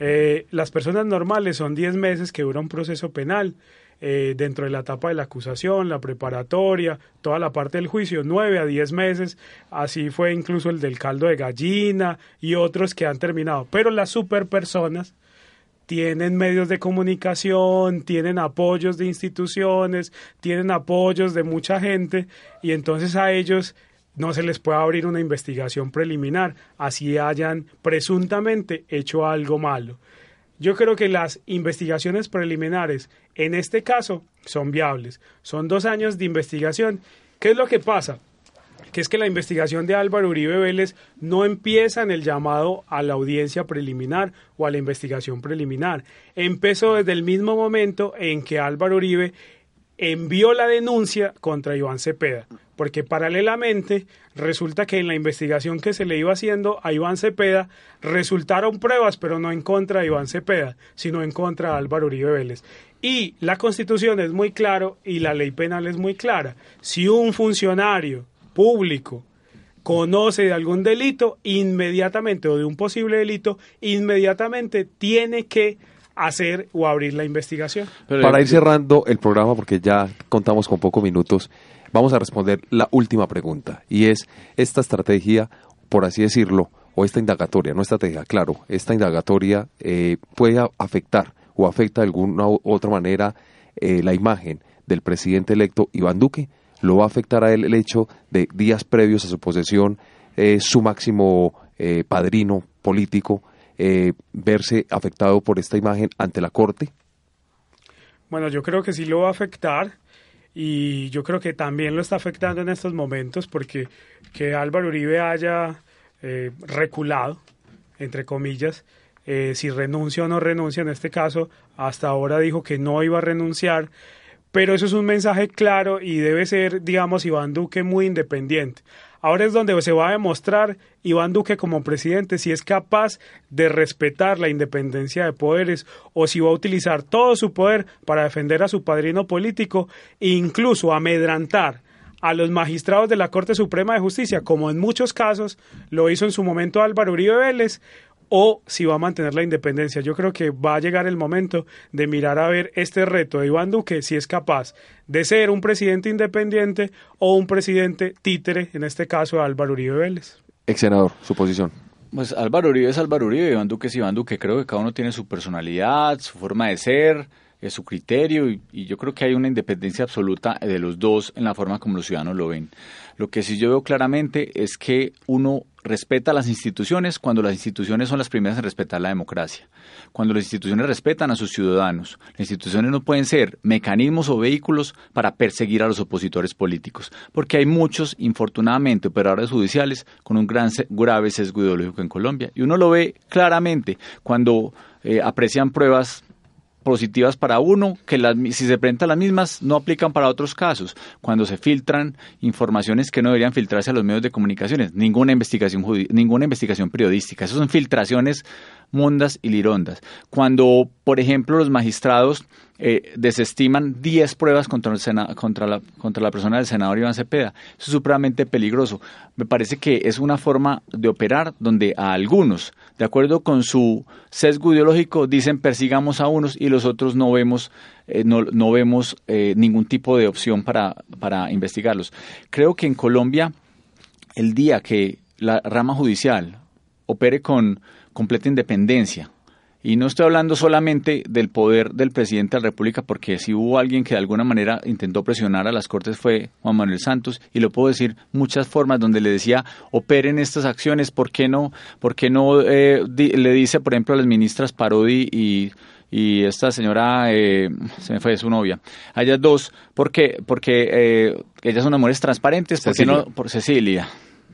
Eh, las personas normales son 10 meses que dura un proceso penal. Eh, dentro de la etapa de la acusación, la preparatoria, toda la parte del juicio, 9 a 10 meses, así fue incluso el del caldo de gallina y otros que han terminado. Pero las super personas tienen medios de comunicación, tienen apoyos de instituciones, tienen apoyos de mucha gente y entonces a ellos no se les puede abrir una investigación preliminar, así hayan presuntamente hecho algo malo. Yo creo que las investigaciones preliminares en este caso son viables. Son dos años de investigación. ¿Qué es lo que pasa? Que es que la investigación de Álvaro Uribe Vélez no empieza en el llamado a la audiencia preliminar o a la investigación preliminar. Empezó desde el mismo momento en que Álvaro Uribe envió la denuncia contra Iván Cepeda, porque paralelamente resulta que en la investigación que se le iba haciendo a Iván Cepeda resultaron pruebas, pero no en contra de Iván Cepeda, sino en contra de Álvaro Uribe Vélez. Y la constitución es muy claro y la ley penal es muy clara. Si un funcionario público conoce de algún delito, inmediatamente, o de un posible delito, inmediatamente tiene que hacer o abrir la investigación. Para ir cerrando el programa, porque ya contamos con pocos minutos, vamos a responder la última pregunta, y es esta estrategia, por así decirlo, o esta indagatoria, no estrategia, claro, esta indagatoria eh, puede afectar o afecta de alguna u otra manera eh, la imagen del presidente electo Iván Duque lo va a afectar a él el hecho de días previos a su posesión, eh, su máximo eh, padrino político, eh, verse afectado por esta imagen ante la Corte? Bueno, yo creo que sí lo va a afectar y yo creo que también lo está afectando en estos momentos porque que Álvaro Uribe haya reculado, entre comillas, si renuncia o no renuncia, en este caso, hasta ahora dijo que no iba a renunciar, pero eso es un mensaje claro y debe ser, digamos, Iván Duque muy independiente. Ahora es donde se va a demostrar Iván Duque como presidente si es capaz de respetar la independencia de poderes o si va a utilizar todo su poder para defender a su padrino político e incluso amedrantar a los magistrados de la Corte Suprema de Justicia, como en muchos casos lo hizo en su momento Álvaro Uribe Vélez, o si va a mantener la independencia. Yo creo que va a llegar el momento de mirar a ver este reto de Iván Duque, si es capaz de ser un presidente independiente o un presidente títere, en este caso Álvaro Uribe Vélez. Ex senador, su posición. Pues Álvaro Uribe es Álvaro Uribe, Iván Duque es Iván Duque. Creo que cada uno tiene su personalidad, su forma de ser, su criterio y, y, yo creo que hay una independencia absoluta de los dos en la forma como los ciudadanos lo ven. Lo que sí yo veo claramente es que uno respeta las instituciones cuando las instituciones son las primeras en respetar la democracia, cuando las instituciones respetan a sus ciudadanos. Las instituciones no pueden ser mecanismos o vehículos para perseguir a los opositores políticos, porque hay muchos, infortunadamente, operadores judiciales con un gran grave sesgo ideológico en Colombia. Y uno lo ve claramente cuando eh, aprecian pruebas positivas para uno, que las, si se presentan las mismas no aplican para otros casos. Cuando se filtran informaciones que no deberían filtrarse a los medios de comunicaciones, ninguna investigación ninguna investigación periodística. Esas son filtraciones mondas y lirondas. Cuando, por ejemplo, los magistrados eh, desestiman 10 pruebas contra, el contra, la, contra la persona del senador Iván Cepeda. Eso es supremamente peligroso. Me parece que es una forma de operar donde a algunos, de acuerdo con su sesgo ideológico, dicen persigamos a unos y los otros no vemos, eh, no, no, vemos eh, ningún tipo de opción para, para investigarlos. Creo que en Colombia, el día que la rama judicial opere con completa independencia, y no estoy hablando solamente del poder del presidente de la República, porque si hubo alguien que de alguna manera intentó presionar a las Cortes fue Juan Manuel Santos, y lo puedo decir muchas formas donde le decía, operen estas acciones, ¿por qué no, por qué no eh, le dice, por ejemplo, a las ministras Parodi y y esta señora, eh, se me fue su novia. A ellas dos, ¿por qué? Porque eh, ellas son amores transparentes, ¿por qué no? Por Cecilia.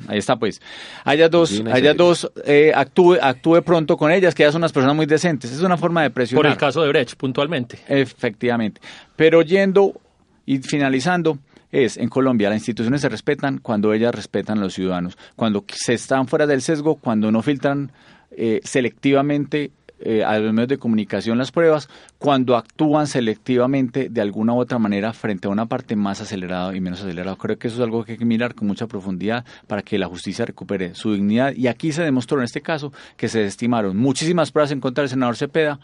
Ahí está, pues. Haya dos, haya dos eh, actúe, actúe pronto con ellas, que ellas son unas personas muy decentes. Es una forma de presionar. Por el caso de Brecht, puntualmente. Efectivamente. Pero yendo y finalizando, es en Colombia las instituciones se respetan cuando ellas respetan a los ciudadanos, cuando se están fuera del sesgo, cuando no filtran eh, selectivamente eh, a los medios de comunicación las pruebas cuando actúan selectivamente de alguna u otra manera frente a una parte más acelerada y menos acelerada. Creo que eso es algo que hay que mirar con mucha profundidad para que la justicia recupere su dignidad. Y aquí se demostró en este caso que se estimaron muchísimas pruebas en contra del senador Cepeda,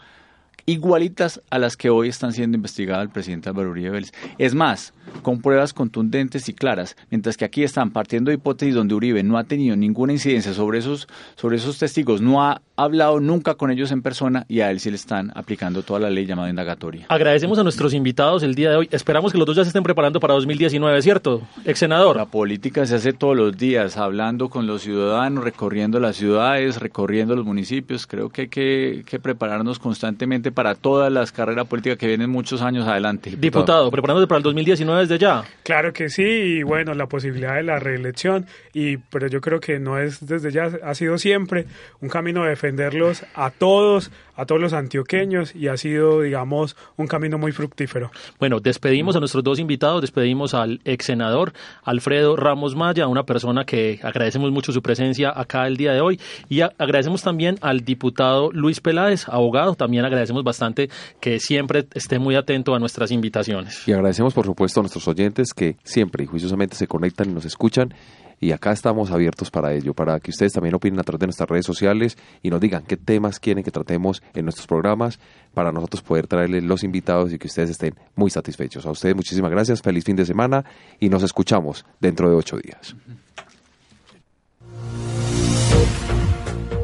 igualitas a las que hoy están siendo investigadas el presidente Álvaro Uribe Vélez. Es más, con pruebas contundentes y claras, mientras que aquí están partiendo de hipótesis donde Uribe no ha tenido ninguna incidencia sobre esos, sobre esos testigos, no ha hablado nunca con ellos en persona y a él sí le están aplicando toda la ley llamada indagatoria. Agradecemos a nuestros invitados el día de hoy. Esperamos que los dos ya se estén preparando para 2019, ¿cierto? Ex senador. La política se hace todos los días, hablando con los ciudadanos, recorriendo las ciudades, recorriendo los municipios. Creo que hay que, que prepararnos constantemente para todas las carreras políticas que vienen muchos años adelante. Diputado, diputado preparándose para el 2019 desde ya. Claro que sí, y bueno, la posibilidad de la reelección, y pero yo creo que no es desde ya, ha sido siempre un camino de defenderlos a todos, a todos los antioqueños, y ha sido, digamos, un camino muy fructífero. Bueno, despedimos a nuestros dos invitados, despedimos al ex senador Alfredo Ramos Maya, una persona que agradecemos mucho su presencia acá el día de hoy, y agradecemos también al diputado Luis Peláez, abogado, también bastante que siempre esté muy atento a nuestras invitaciones. Y agradecemos, por supuesto, a nuestros oyentes que siempre y juiciosamente se conectan y nos escuchan. Y acá estamos abiertos para ello, para que ustedes también opinen a través de nuestras redes sociales y nos digan qué temas quieren que tratemos en nuestros programas para nosotros poder traerles los invitados y que ustedes estén muy satisfechos. A ustedes muchísimas gracias, feliz fin de semana y nos escuchamos dentro de ocho días.